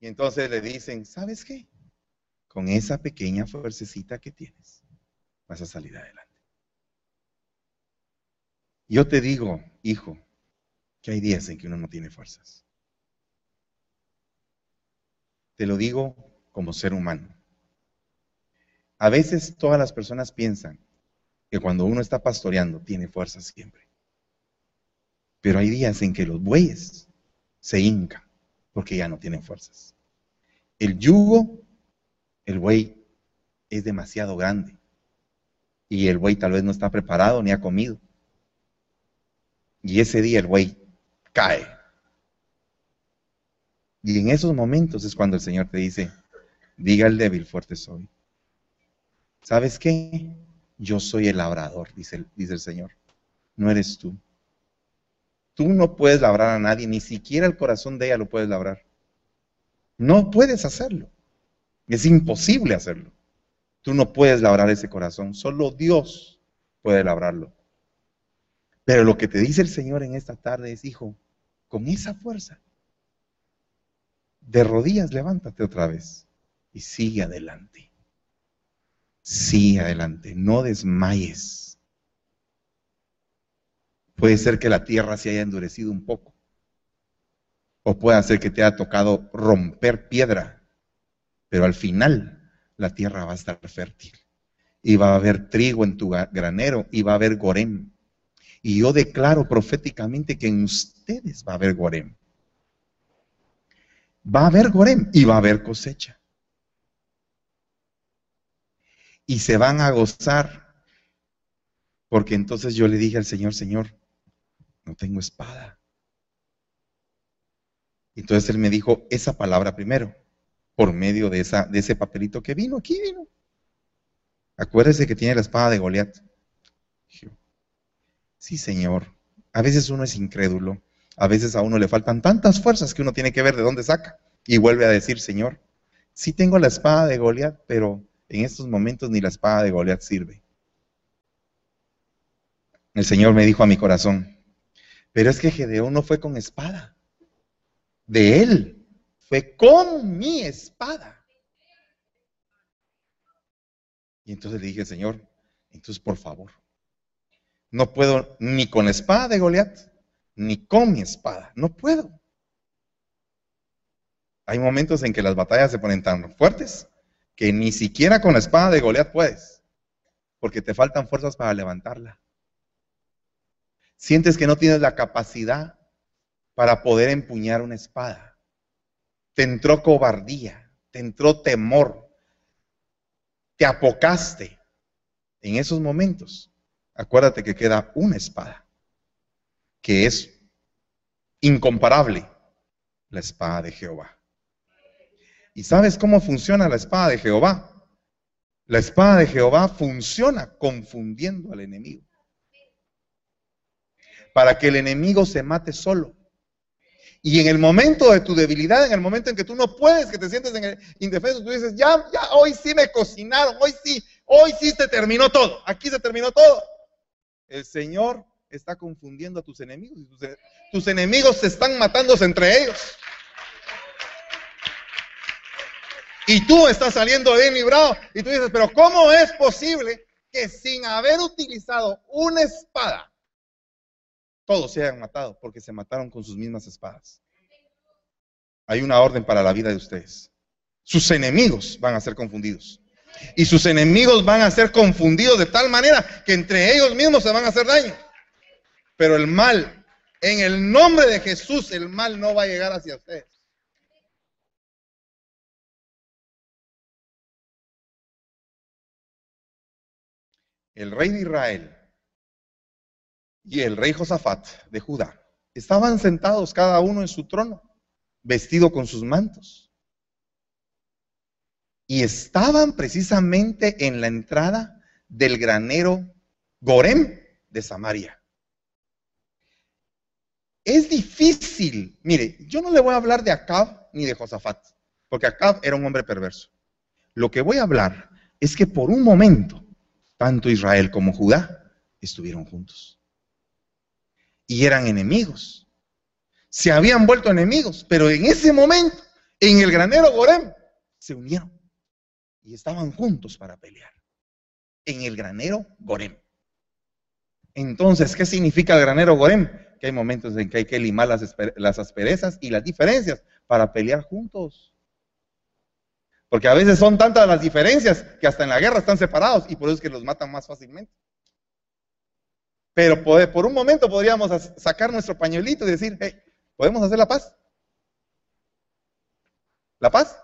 Y entonces le dicen, ¿sabes qué? Con esa pequeña fuercecita que tienes, vas a salir adelante. Yo te digo, hijo, que hay días en que uno no tiene fuerzas. Te lo digo como ser humano. A veces todas las personas piensan que cuando uno está pastoreando tiene fuerzas siempre. Pero hay días en que los bueyes se hincan porque ya no tienen fuerzas. El yugo, el buey es demasiado grande y el buey tal vez no está preparado ni ha comido. Y ese día el buey cae. Y en esos momentos es cuando el Señor te dice, diga el débil, fuerte soy. ¿Sabes qué? Yo soy el labrador, dice el Señor. No eres tú. Tú no puedes labrar a nadie, ni siquiera el corazón de ella lo puedes labrar. No puedes hacerlo. Es imposible hacerlo. Tú no puedes labrar ese corazón, solo Dios puede labrarlo. Pero lo que te dice el Señor en esta tarde es, hijo, con esa fuerza, de rodillas levántate otra vez y sigue adelante. Sigue adelante, no desmayes. Puede ser que la tierra se haya endurecido un poco. O puede ser que te haya tocado romper piedra. Pero al final la tierra va a estar fértil. Y va a haber trigo en tu granero y va a haber gorem. Y yo declaro proféticamente que en ustedes va a haber Gorem. Va a haber Gorem y va a haber cosecha. Y se van a gozar. Porque entonces yo le dije al Señor, Señor, no tengo espada. Entonces él me dijo esa palabra primero, por medio de, esa, de ese papelito que vino, aquí vino. Acuérdese que tiene la espada de Goliat. Sí, Señor. A veces uno es incrédulo. A veces a uno le faltan tantas fuerzas que uno tiene que ver de dónde saca. Y vuelve a decir, Señor, sí tengo la espada de Goliat, pero en estos momentos ni la espada de Goliat sirve. El Señor me dijo a mi corazón, pero es que Gedeón no fue con espada. De él fue con mi espada. Y entonces le dije, Señor, entonces por favor, no puedo ni con la espada de Goliat, ni con mi espada. No puedo. Hay momentos en que las batallas se ponen tan fuertes que ni siquiera con la espada de Goliat puedes, porque te faltan fuerzas para levantarla. Sientes que no tienes la capacidad para poder empuñar una espada. Te entró cobardía, te entró temor, te apocaste en esos momentos acuérdate que queda una espada, que es incomparable, la espada de Jehová. ¿Y sabes cómo funciona la espada de Jehová? La espada de Jehová funciona confundiendo al enemigo. Para que el enemigo se mate solo. Y en el momento de tu debilidad, en el momento en que tú no puedes, que te sientes en el indefenso, tú dices, ya, ya, hoy sí me cocinaron, hoy sí, hoy sí se terminó todo, aquí se terminó todo. El Señor está confundiendo a tus enemigos tus, enemigos se están matándose entre ellos. Y tú estás saliendo bien librado. Y tú dices, pero ¿cómo es posible que sin haber utilizado una espada, todos se hayan matado? Porque se mataron con sus mismas espadas. Hay una orden para la vida de ustedes. Sus enemigos van a ser confundidos. Y sus enemigos van a ser confundidos de tal manera que entre ellos mismos se van a hacer daño. Pero el mal, en el nombre de Jesús, el mal no va a llegar hacia ustedes. El rey de Israel y el rey Josafat de Judá estaban sentados cada uno en su trono, vestido con sus mantos y estaban precisamente en la entrada del granero Gorem de Samaria. Es difícil, mire, yo no le voy a hablar de Acab ni de Josafat, porque Acab era un hombre perverso. lo que voy a hablar es que por un momento, tanto Israel como Judá estuvieron juntos. Y eran enemigos. Se habían vuelto enemigos, pero en ese momento, en el granero Gorem, se unieron y estaban juntos para pelear. En el granero Gorem. Entonces, ¿qué significa el granero Gorem? Que hay momentos en que hay que limar las, las asperezas y las diferencias para pelear juntos. Porque a veces son tantas las diferencias que hasta en la guerra están separados y por eso es que los matan más fácilmente. Pero por un momento podríamos sacar nuestro pañuelito y decir, hey, ¿podemos hacer la paz? ¿La paz?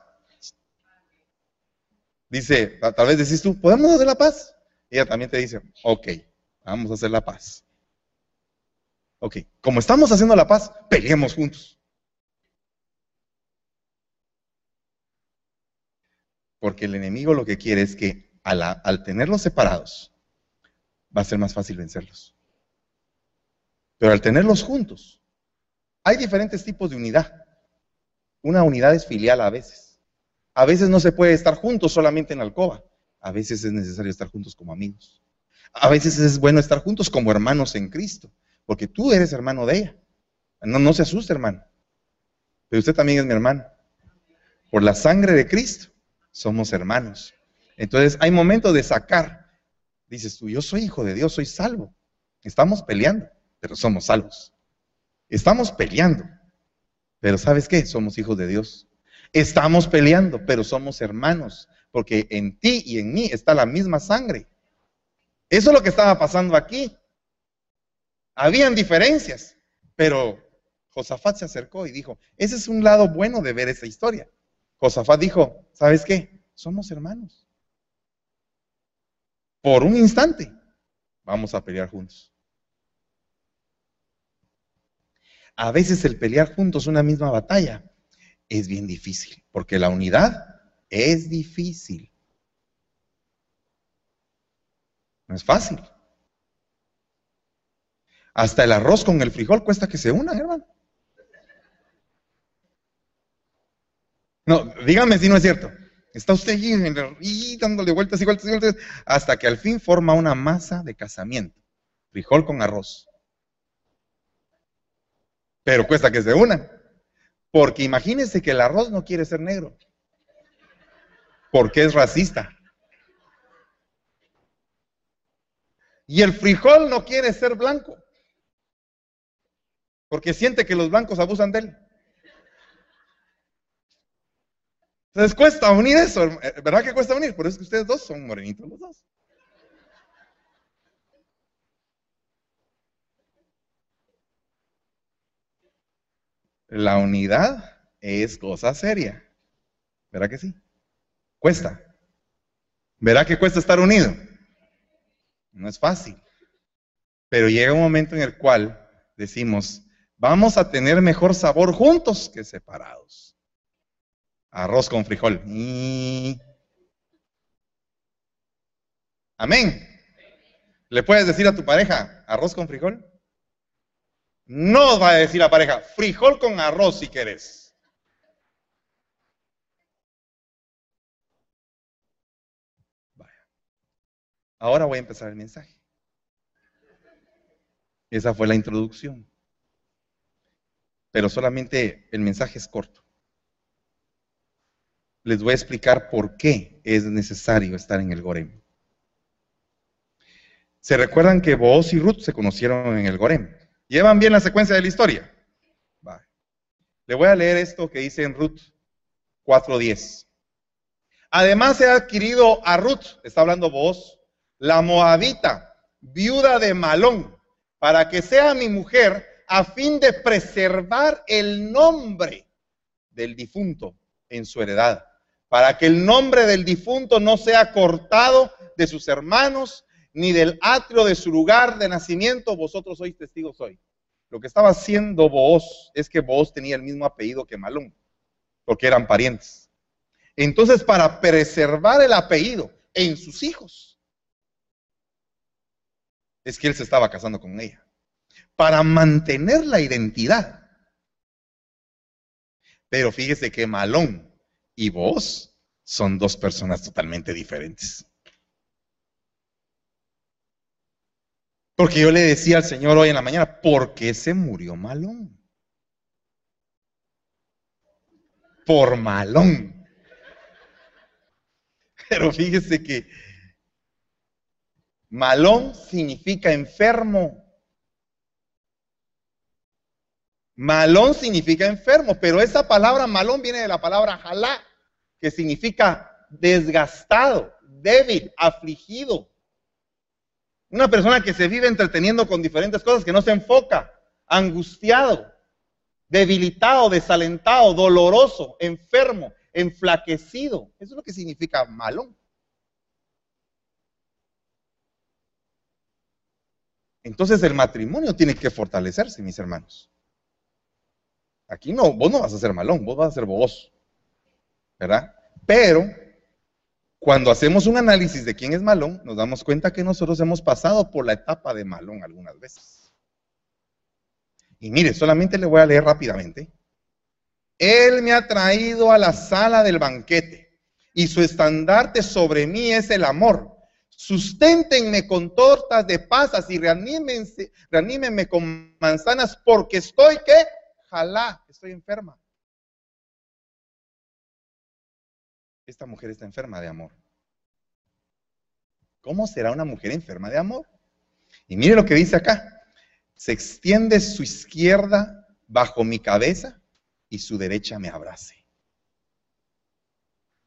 Dice, tal vez decís tú, ¿podemos hacer la paz? Ella también te dice, ok, vamos a hacer la paz. Ok, como estamos haciendo la paz, peleemos juntos. Porque el enemigo lo que quiere es que al, tenerlos separados, va a ser más fácil vencerlos. Pero al tenerlos juntos, hay diferentes tipos de unidad. Una unidad es filial a veces. A veces no se puede estar juntos solamente en la alcoba. A veces es necesario estar juntos como amigos. A veces es bueno estar juntos como hermanos en Cristo, porque tú eres hermano de ella. No, no se asuste, hermano. Pero usted también es mi hermano. Por la sangre de Cristo somos hermanos. Entonces hay momentos de sacar. Dices tú, yo soy hijo de Dios, soy salvo. Estamos peleando, pero somos salvos. Estamos peleando, pero ¿sabes qué? Somos hijos de Dios. Estamos peleando, pero somos hermanos, porque en ti y en mí está la misma sangre. Eso es lo que estaba pasando aquí. Habían diferencias, pero Josafat se acercó y dijo, ese es un lado bueno de ver esa historia. Josafat dijo, ¿sabes qué? Somos hermanos. Por un instante, vamos a pelear juntos. A veces el pelear juntos una misma batalla es bien difícil, porque la unidad es difícil. No es fácil. Hasta el arroz con el frijol cuesta que se unan, hermano. No, dígame si no es cierto. Está usted allí dándole vueltas y vueltas y vueltas hasta que al fin forma una masa de casamiento. Frijol con arroz. Pero cuesta que se unan. Porque imagínense que el arroz no quiere ser negro. Porque es racista. Y el frijol no quiere ser blanco. Porque siente que los blancos abusan de él. Entonces cuesta unir eso, eh, ¿verdad que cuesta unir? Por eso es que ustedes dos son morenitos los dos. La unidad es cosa seria. ¿Verdad que sí? Cuesta. ¿Verdad que cuesta estar unido? No es fácil. Pero llega un momento en el cual decimos, vamos a tener mejor sabor juntos que separados. Arroz con frijol. Amén. ¿Le puedes decir a tu pareja arroz con frijol? No va a decir la pareja frijol con arroz si quieres. Ahora voy a empezar el mensaje. Esa fue la introducción. Pero solamente el mensaje es corto. Les voy a explicar por qué es necesario estar en el Gorem. ¿Se recuerdan que Boaz y Ruth se conocieron en el Gorem? ¿Llevan bien la secuencia de la historia? Le voy a leer esto que dice en Ruth 4.10. Además he adquirido a Ruth, está hablando vos, la moabita, viuda de Malón, para que sea mi mujer a fin de preservar el nombre del difunto en su heredad, para que el nombre del difunto no sea cortado de sus hermanos ni del atrio de su lugar de nacimiento, vosotros sois testigos hoy. Lo que estaba haciendo vos es que vos tenía el mismo apellido que Malón, porque eran parientes. Entonces, para preservar el apellido en sus hijos, es que él se estaba casando con ella. Para mantener la identidad. Pero fíjese que Malón y vos son dos personas totalmente diferentes. Porque yo le decía al Señor hoy en la mañana, ¿por qué se murió Malón? Por Malón. *laughs* Pero fíjese que Malón significa enfermo. Malón significa enfermo, pero esa palabra malón viene de la palabra jalá, que significa desgastado, débil, afligido. Una persona que se vive entreteniendo con diferentes cosas, que no se enfoca, angustiado, debilitado, desalentado, doloroso, enfermo, enflaquecido. Eso es lo que significa malón. Entonces el matrimonio tiene que fortalecerse, mis hermanos. Aquí no, vos no vas a ser malón, vos vas a ser vos. ¿Verdad? Pero cuando hacemos un análisis de quién es malón, nos damos cuenta que nosotros hemos pasado por la etapa de malón algunas veces. Y mire, solamente le voy a leer rápidamente. Él me ha traído a la sala del banquete y su estandarte sobre mí es el amor. Susténtenme con tortas de pasas y reanímense, reanímenme con manzanas porque estoy que, jalá, estoy enferma. esta mujer está enferma de amor. ¿Cómo será una mujer enferma de amor? Y mire lo que dice acá. Se extiende su izquierda bajo mi cabeza y su derecha me abrace.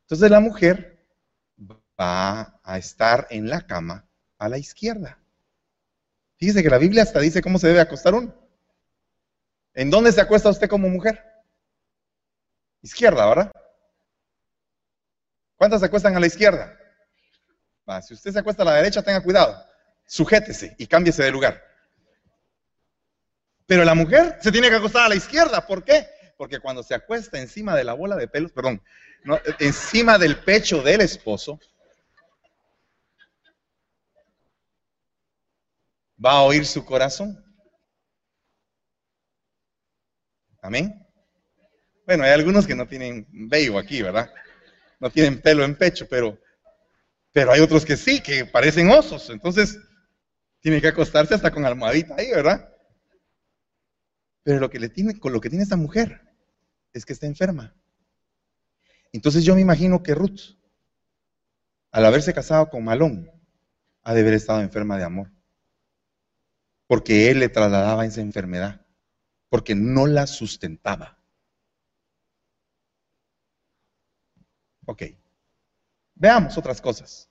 Entonces la mujer va a estar en la cama a la izquierda. Fíjese que la Biblia hasta dice cómo se debe acostar uno. ¿En dónde se acuesta usted como mujer? Izquierda, ¿verdad? ¿Cuántas se acuestan a la izquierda? si usted se acuesta a la derecha, tenga cuidado. Sujétese y cámbiese de lugar. Pero la mujer se tiene que acostar a la izquierda. ¿Por qué? Porque cuando se acuesta encima de la bola de pelos, perdón, encima del pecho del esposo, va a oír su corazón. Amén. Bueno, hay algunos que no tienen vello aquí, ¿verdad? no tienen pelo en pecho, pero, pero hay otros que sí, que parecen osos. Entonces, tiene que acostarse hasta con almohadita ahí, ¿verdad? Pero lo que le tiene, con lo que tiene esta mujer es que está enferma. Entonces yo me imagino que Ruth, al haberse casado con Malón, ha de haber estado enferma de amor. Porque él le trasladaba esa enfermedad. Porque no la sustentaba. Ok. Veamos otras cosas.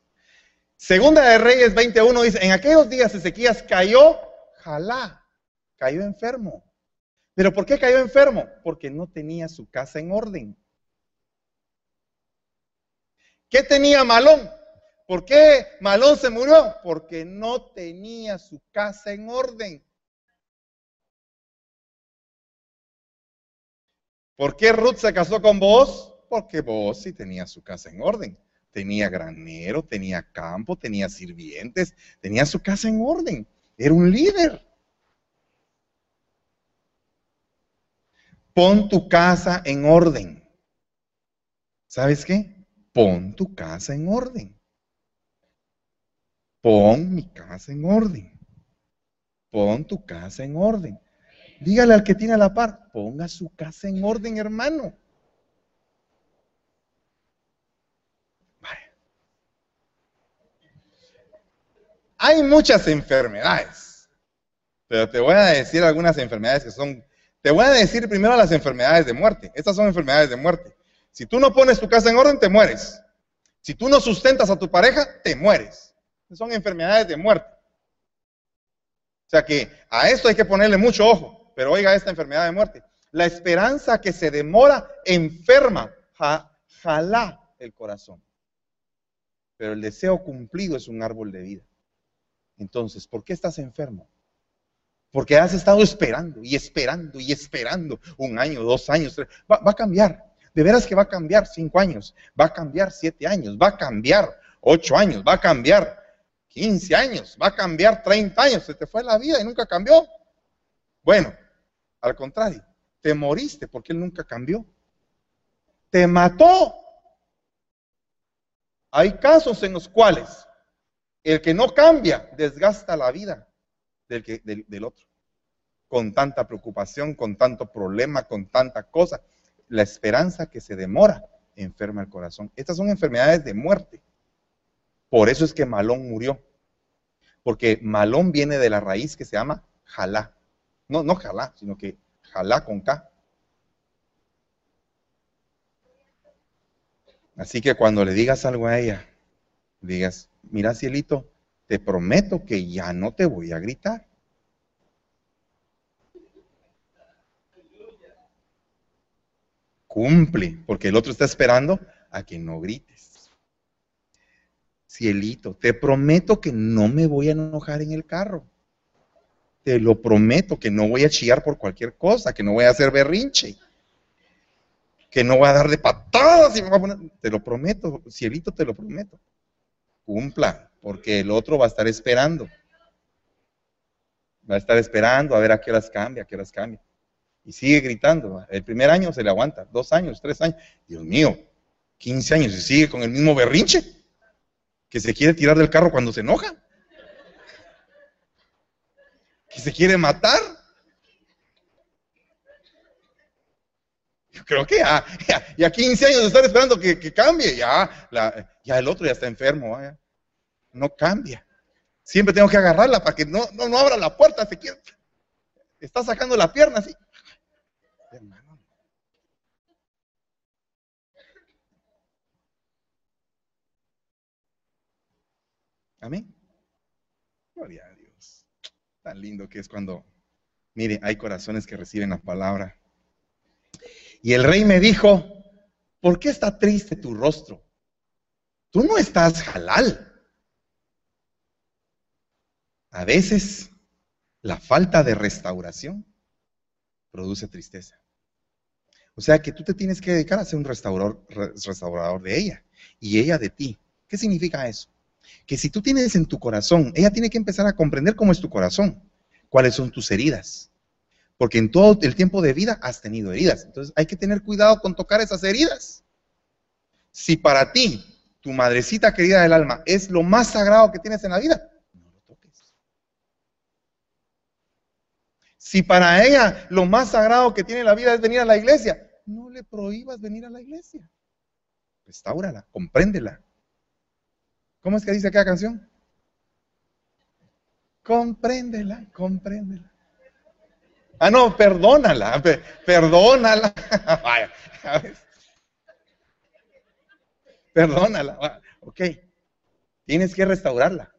Segunda de Reyes 21 dice, en aquellos días Ezequías cayó, jalá, cayó enfermo. ¿Pero por qué cayó enfermo? Porque no tenía su casa en orden. ¿Qué tenía Malón? ¿Por qué Malón se murió? Porque no tenía su casa en orden. ¿Por qué Ruth se casó con vos? Porque vos sí tenía su casa en orden. Tenía granero, tenía campo, tenía sirvientes, tenía su casa en orden. Era un líder. Pon tu casa en orden. ¿Sabes qué? Pon tu casa en orden. Pon mi casa en orden. Pon tu casa en orden. Dígale al que tiene la par, ponga su casa en orden, hermano. Hay muchas enfermedades, pero te voy a decir algunas enfermedades que son, te voy a decir primero las enfermedades de muerte. Estas son enfermedades de muerte. Si tú no pones tu casa en orden, te mueres. Si tú no sustentas a tu pareja, te mueres. Son enfermedades de muerte. O sea que a esto hay que ponerle mucho ojo, pero oiga esta enfermedad de muerte. La esperanza que se demora enferma, jala el corazón. Pero el deseo cumplido es un árbol de vida. Entonces, ¿por qué estás enfermo? Porque has estado esperando y esperando y esperando un año, dos años, tres. Va, a cambiar. De veras que va a cambiar cinco años, va a cambiar siete años, va a cambiar ocho años, va a cambiar quince años, va a cambiar treinta años. Se te fue la vida y nunca cambió. Bueno, al contrario, te moriste porque él nunca cambió. Te mató Hay casos en los cuales el que no cambia desgasta la vida del, otro. Con tanta preocupación, con tanto problema, con tanta cosa. La esperanza que se demora enferma el corazón. Estas son enfermedades de muerte. Por eso es que Malón murió. Porque Malón viene de la raíz que se llama jalá. No, no jalá, sino que jalá con K. Así que cuando le digas algo a ella, digas, mira cielito, te prometo que ya no te voy a gritar. Cumple, porque el otro está esperando a que no grites. Cielito, te prometo que no me voy a enojar en el carro. Te lo prometo que no voy a chillar por cualquier cosa, que no voy a hacer berrinche que no voy a dar de patadas y me a poner, te lo prometo, cielito, te lo prometo. Cumpla, porque el otro va a estar esperando. Va a estar esperando a ver a qué horas cambia, a qué horas cambia. Y sigue gritando. El primer año se le aguanta, dos años, tres años. Dios mío, 15 años y sigue con el mismo berrinche. Que se quiere tirar del carro cuando se enoja. Que se quiere matar. creo que ya, ya, 15 años de estar esperando que, cambie, ya, ya el otro ya está enfermo, no cambia. Siempre tengo que agarrarla para que no, no, abra la puerta, se quiere, está sacando la pierna así. Amén. Tan lindo que es cuando, mire, hay corazones que reciben la palabra y el rey me dijo, ¿por qué está triste tu rostro? Tú no estás halal. A veces la falta de restauración produce tristeza. O sea que tú te tienes que dedicar a ser un restaurador, restaurador de ella y ella de ti. ¿Qué significa eso? Que si tú tienes en tu corazón, ella tiene que empezar a comprender cómo es tu corazón, cuáles son tus heridas, porque en todo el tiempo de vida has tenido heridas. Entonces hay que tener cuidado con tocar esas heridas. Si para ti, tu madrecita querida del alma, es lo más sagrado que tienes en la vida, no lo toques. Si para ella lo más sagrado que tiene en la vida es venir a la iglesia, no le prohíbas venir a la iglesia. Restáurala, compréndela. ¿Cómo es que dice aquella canción? Compréndela, compréndela. Ah, no, perdónala, perdónala. *laughs* Vaya, Perdónala. Ok. Tienes que restaurarla.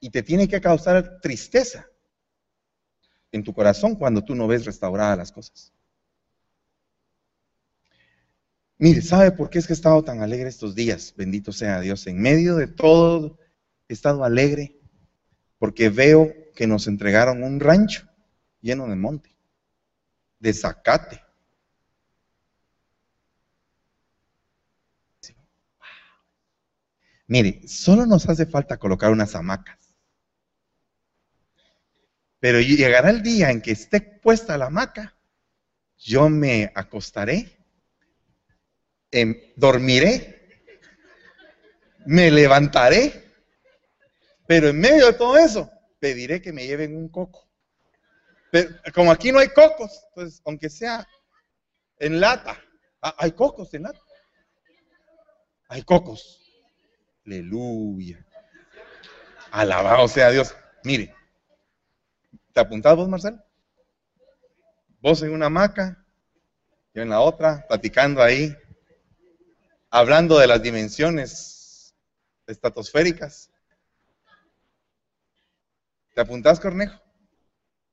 Y te tiene que causar tristeza en tu corazón cuando tú no ves restauradas las cosas. Mire, ¿sabe por qué es que he estado tan alegre estos días? Bendito sea Dios. En medio de todo he estado alegre porque veo que nos entregaron un rancho lleno de monte, de zacate. Mire, solo nos hace falta colocar unas hamacas. Pero llegará el día en que esté puesta la hamaca, yo me acostaré, em, dormiré, me levantaré, pero en medio de todo eso, pediré que me lleven un coco. Como aquí no hay cocos, pues aunque sea en lata, ah, hay cocos en lata. Hay cocos. Aleluya. Alabado sea Dios. Mire, ¿te apuntás vos, Marcelo? Vos en una hamaca, yo en la otra, platicando ahí, hablando de las dimensiones estratosféricas. ¿Te apuntás, Cornejo?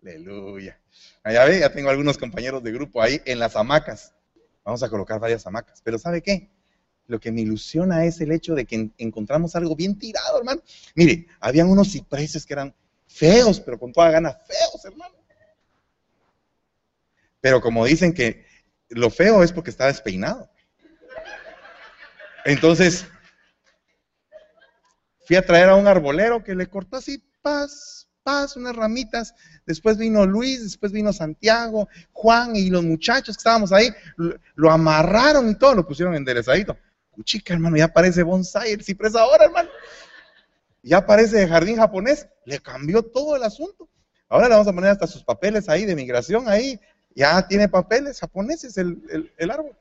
Aleluya. Allá ah, ve, ya tengo algunos compañeros de grupo ahí en las hamacas. Vamos a colocar varias hamacas. Pero ¿sabe qué? Lo que me ilusiona es el hecho de que encontramos algo bien tirado, hermano. Mire, habían unos cipreses que eran feos, pero con toda gana feos, hermano. Pero como dicen que lo feo es porque está despeinado. Entonces, fui a traer a un arbolero que le cortó así, paz, paz, unas ramitas. Después vino Luis, después vino Santiago, Juan y los muchachos que estábamos ahí, lo, amarraron y todo, lo pusieron enderezadito. Chica, hermano, ya parece bonsai el ciprés ahora, hermano. Ya parece jardín japonés. Le cambió todo el asunto. Ahora le vamos a poner hasta sus papeles ahí de migración, ahí. Ya tiene papeles japoneses el, el árbol.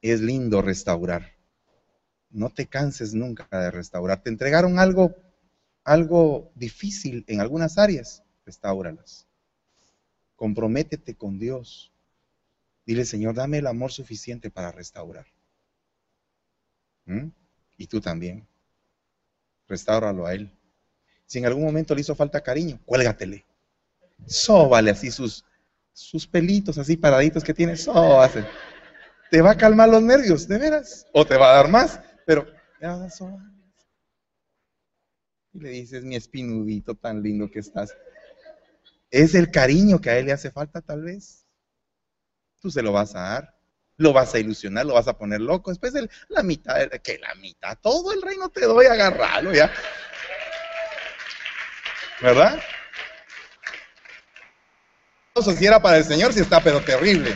Es lindo restaurar. No te canses nunca de restaurar. Te entregaron algo, algo difícil en algunas áreas. Restáuralas. Comprométete con Dios. Dile, Señor, dame el amor suficiente para restaurar. ¿Mm? Y tú también. Restáuralo a Él. Si en algún momento le hizo falta cariño, cuélgatele. Sóbale así sus, sus pelitos así paraditos que tiene. Sóbase. Te va a calmar los nervios, de veras. O te va a dar más, pero Y le dices, mi espinudito tan lindo que estás. Es el cariño que a él le hace falta tal vez. Tú se lo vas a dar, lo vas a ilusionar, lo vas a poner loco. Después la mitad, que la mitad, todo el reino te doy a agarrarlo ya. ¿Verdad? Eso si era para el Señor, si está, pero terrible.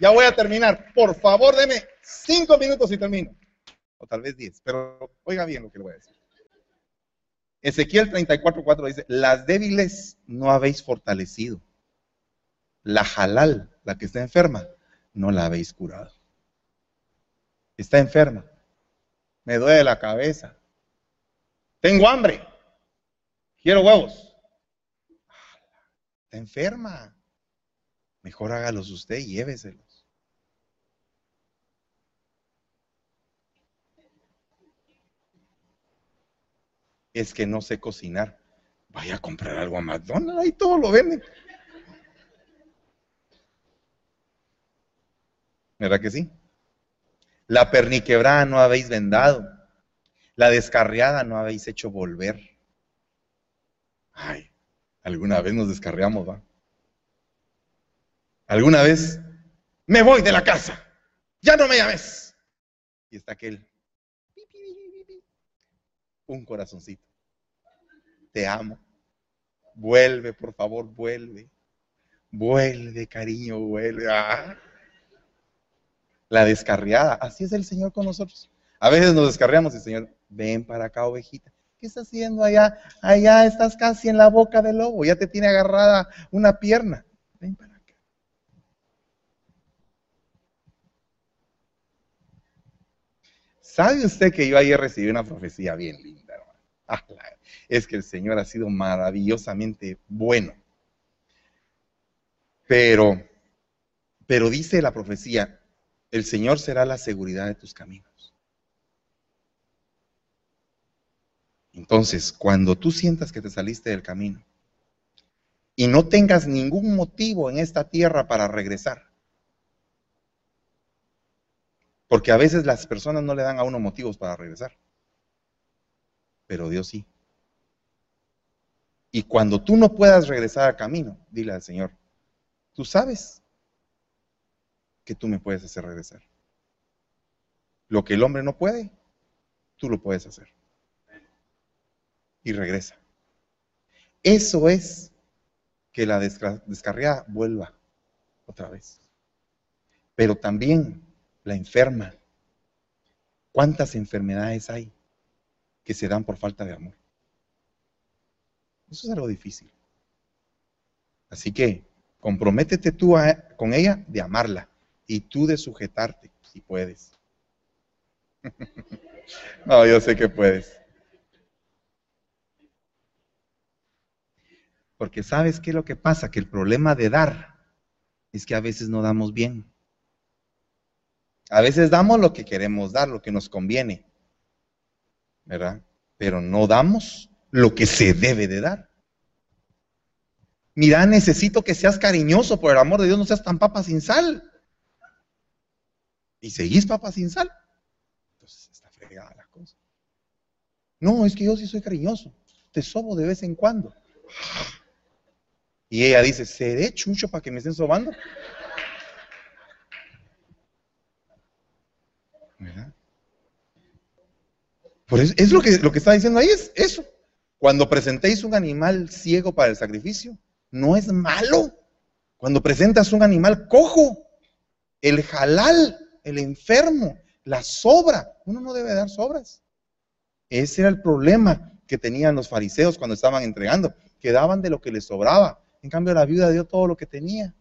Ya voy a terminar. Por favor, deme cinco minutos y termino. O tal vez diez, pero oiga bien lo que le voy a decir. Ezequiel 34.4 dice, las débiles no habéis fortalecido. La halal, la que está enferma, no la habéis curado. Está enferma. Me duele la cabeza. Tengo hambre. Quiero huevos. Está enferma. Mejor hágalos usted y lléveselos. Es que no sé cocinar. Vaya a comprar algo a McDonald's, ahí todo lo venden. ¿Verdad que sí? La perniquebrada no habéis vendado. La descarriada no habéis hecho volver. Ay, alguna vez nos descarriamos, ¿va? Alguna vez me voy de la casa. Ya no me llames. Y está aquel. Un corazoncito. Te amo. Vuelve, por favor, vuelve. Vuelve, cariño, vuelve. Ah. La descarriada. Así es el Señor con nosotros. A veces nos descarriamos y Señor, ven para acá, ovejita. ¿Qué estás haciendo allá? Allá estás casi en la boca del lobo. Ya te tiene agarrada una pierna. Ven para ¿Sabe usted que yo ayer recibí una profecía bien linda, hermano? Ah, es que el Señor ha sido maravillosamente bueno. Pero, pero dice la profecía, el Señor será la seguridad de tus caminos. Entonces, cuando tú sientas que te saliste del camino y no tengas ningún motivo en esta tierra para regresar, porque a veces las personas no le dan a uno motivos para regresar. Pero Dios sí. Y cuando tú no puedas regresar al camino, dile al Señor, tú sabes que tú me puedes hacer regresar. Lo que el hombre no puede, tú lo puedes hacer. Y regresa. Eso es que la descarriada vuelva otra vez. Pero también la enferma. ¿Cuántas enfermedades hay que se dan por falta de amor? Eso es algo difícil. Así que comprométete tú con ella de amarla y tú de sujetarte, si puedes. *laughs* no, yo sé que puedes. Porque sabes qué es lo que pasa, que el problema de dar es que a veces no damos bien. A veces damos lo que queremos dar, lo que nos conviene, ¿verdad? Pero no damos lo que se debe de dar. Mira, necesito que seas cariñoso, por el amor de Dios, no seas tan papa sin sal. Y seguís papa sin sal. Entonces está fregada la cosa. No, es que yo sí soy cariñoso. Te sobo de vez en cuando. Y ella dice, ¿seré chucho para que me estén sobando? Es lo que, lo que está diciendo ahí, es eso. Cuando presentéis un animal ciego para el sacrificio, no es malo. Cuando presentas un animal cojo, El halal, el enfermo, la sobra. Uno no debe dar sobras. Ese era el problema que tenían los fariseos cuando estaban entregando, que daban de lo que les sobraba. En cambio, la viuda dio todo lo que tenía.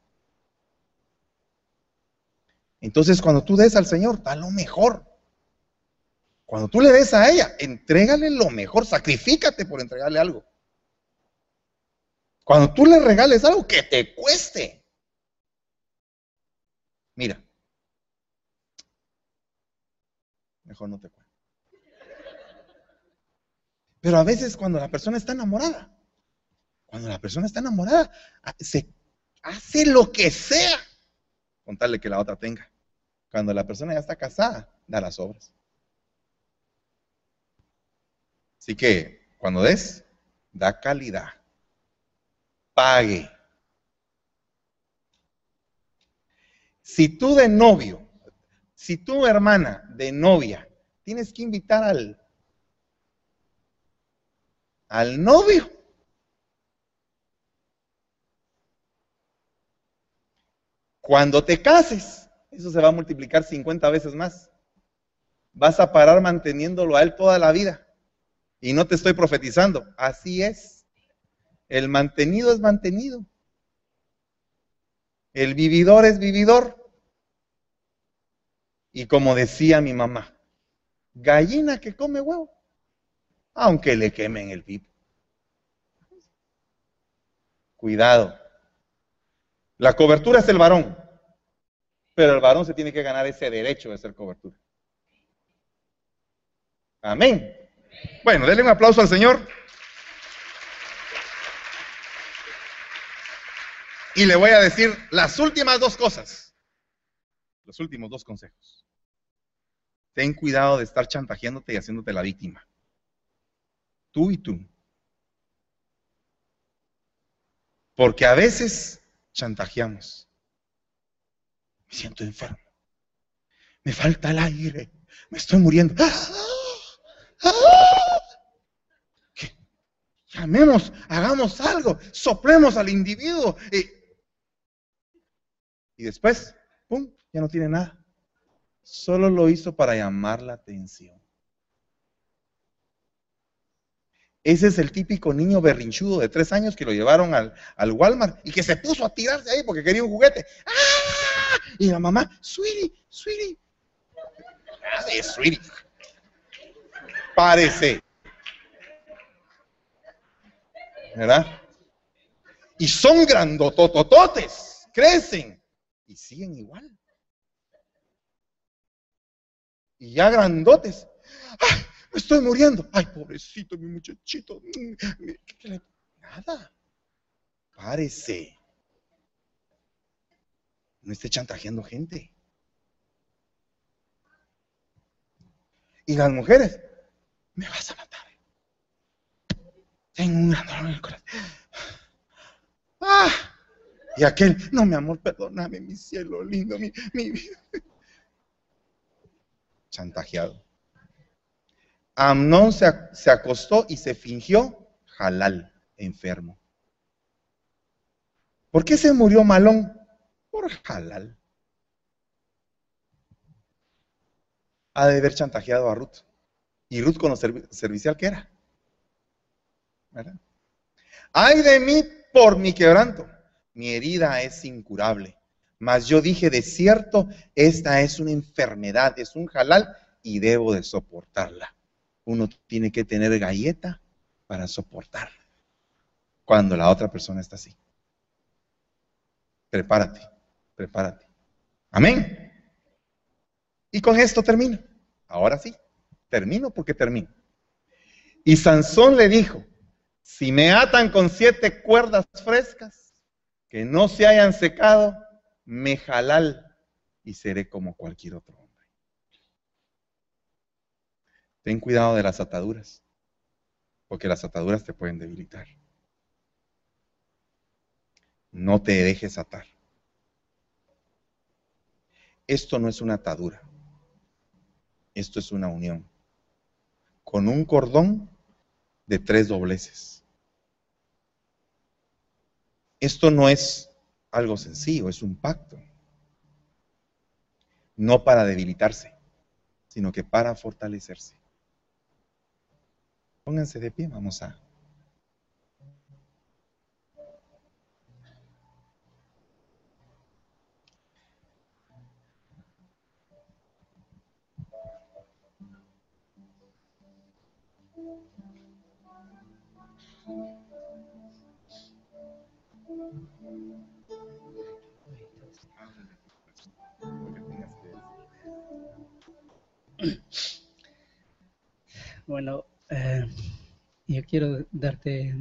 Entonces, cuando tú des al Señor, da lo mejor. Cuando tú le des a ella, entrégale lo mejor, sacrifícate por entregarle algo. Cuando tú le regales algo que te cueste. Mira, mejor no te cuento. Pero a veces cuando la persona está enamorada, cuando la persona está enamorada, se hace lo que sea contarle que la otra tenga. Cuando la persona ya está casada, da las obras. Así que cuando des, da calidad. Pague. Si tú de novio, si tú hermana de novia, tienes que invitar al, al novio, Cuando te cases, eso se va a multiplicar 50 veces más. Vas a parar manteniéndolo a él toda la vida. Y no te estoy profetizando, así es. El mantenido es mantenido. El vividor es vividor. Y como decía mi mamá, gallina que come huevo, aunque le quemen el pipo. Cuidado. La cobertura es el varón, pero el varón se tiene que ganar ese derecho de ser cobertura. Amén. Bueno, denle un aplauso al Señor. Y le voy a decir las últimas dos cosas. Los últimos dos consejos. Ten cuidado de estar chantajeándote y haciéndote la víctima. Tú y tú. Porque a veces chantajeamos. Me siento enfermo. Me falta el aire. Me estoy muriendo. Llamemos, hagamos algo, soplemos al individuo. Y, después, ¡pum!, ya no tiene nada. Solo lo hizo para llamar la atención. Ese es el típico niño berrinchudo de tres años que lo llevaron al, Walmart y que se puso a tirarse ahí porque quería un juguete. ¡Ah! Y la mamá, sweetie, sweetie. Sí, sweetie. Parece. ¿Verdad? Y son grandototototes, crecen y siguen igual. Y ya grandotes. ¡Ay! me estoy muriendo. Ay, pobrecito, mi muchachito. Nada. Párese. No esté chantajeando gente. Y las mujeres, me vas a matar. Tengo un gran dolor en el corazón. Ah, y aquel, no, mi amor, perdóname, mi cielo lindo, mi, mi chantajeado. Amnón se, acostó y se fingió halal, enfermo. ¿Por qué se murió Malón? Por halal. Ha de haber chantajeado a Ruth. Y Ruth con lo servicial que era. Ay de mí por mi quebranto. Mi herida es incurable. Mas yo dije, de cierto, esta es una enfermedad, es un halal y debo de soportarla uno tiene que tener galleta para soportar cuando la otra persona está así. Prepárate, prepárate. Amén. Y con esto termino. Ahora sí, termino porque termino. Y Sansón le dijo, si me atan con siete cuerdas frescas que no se hayan secado, me jalal y seré como cualquier otro. Ten cuidado de las ataduras, porque las ataduras te pueden debilitar. No te dejes atar. Esto no es una atadura, esto es una unión, con un cordón de tres dobleces. Esto no es algo sencillo, es un pacto. no para debilitarse, sino que para fortalecerse. Pónganse de pie, vamos a Bueno, eh, yo quiero darte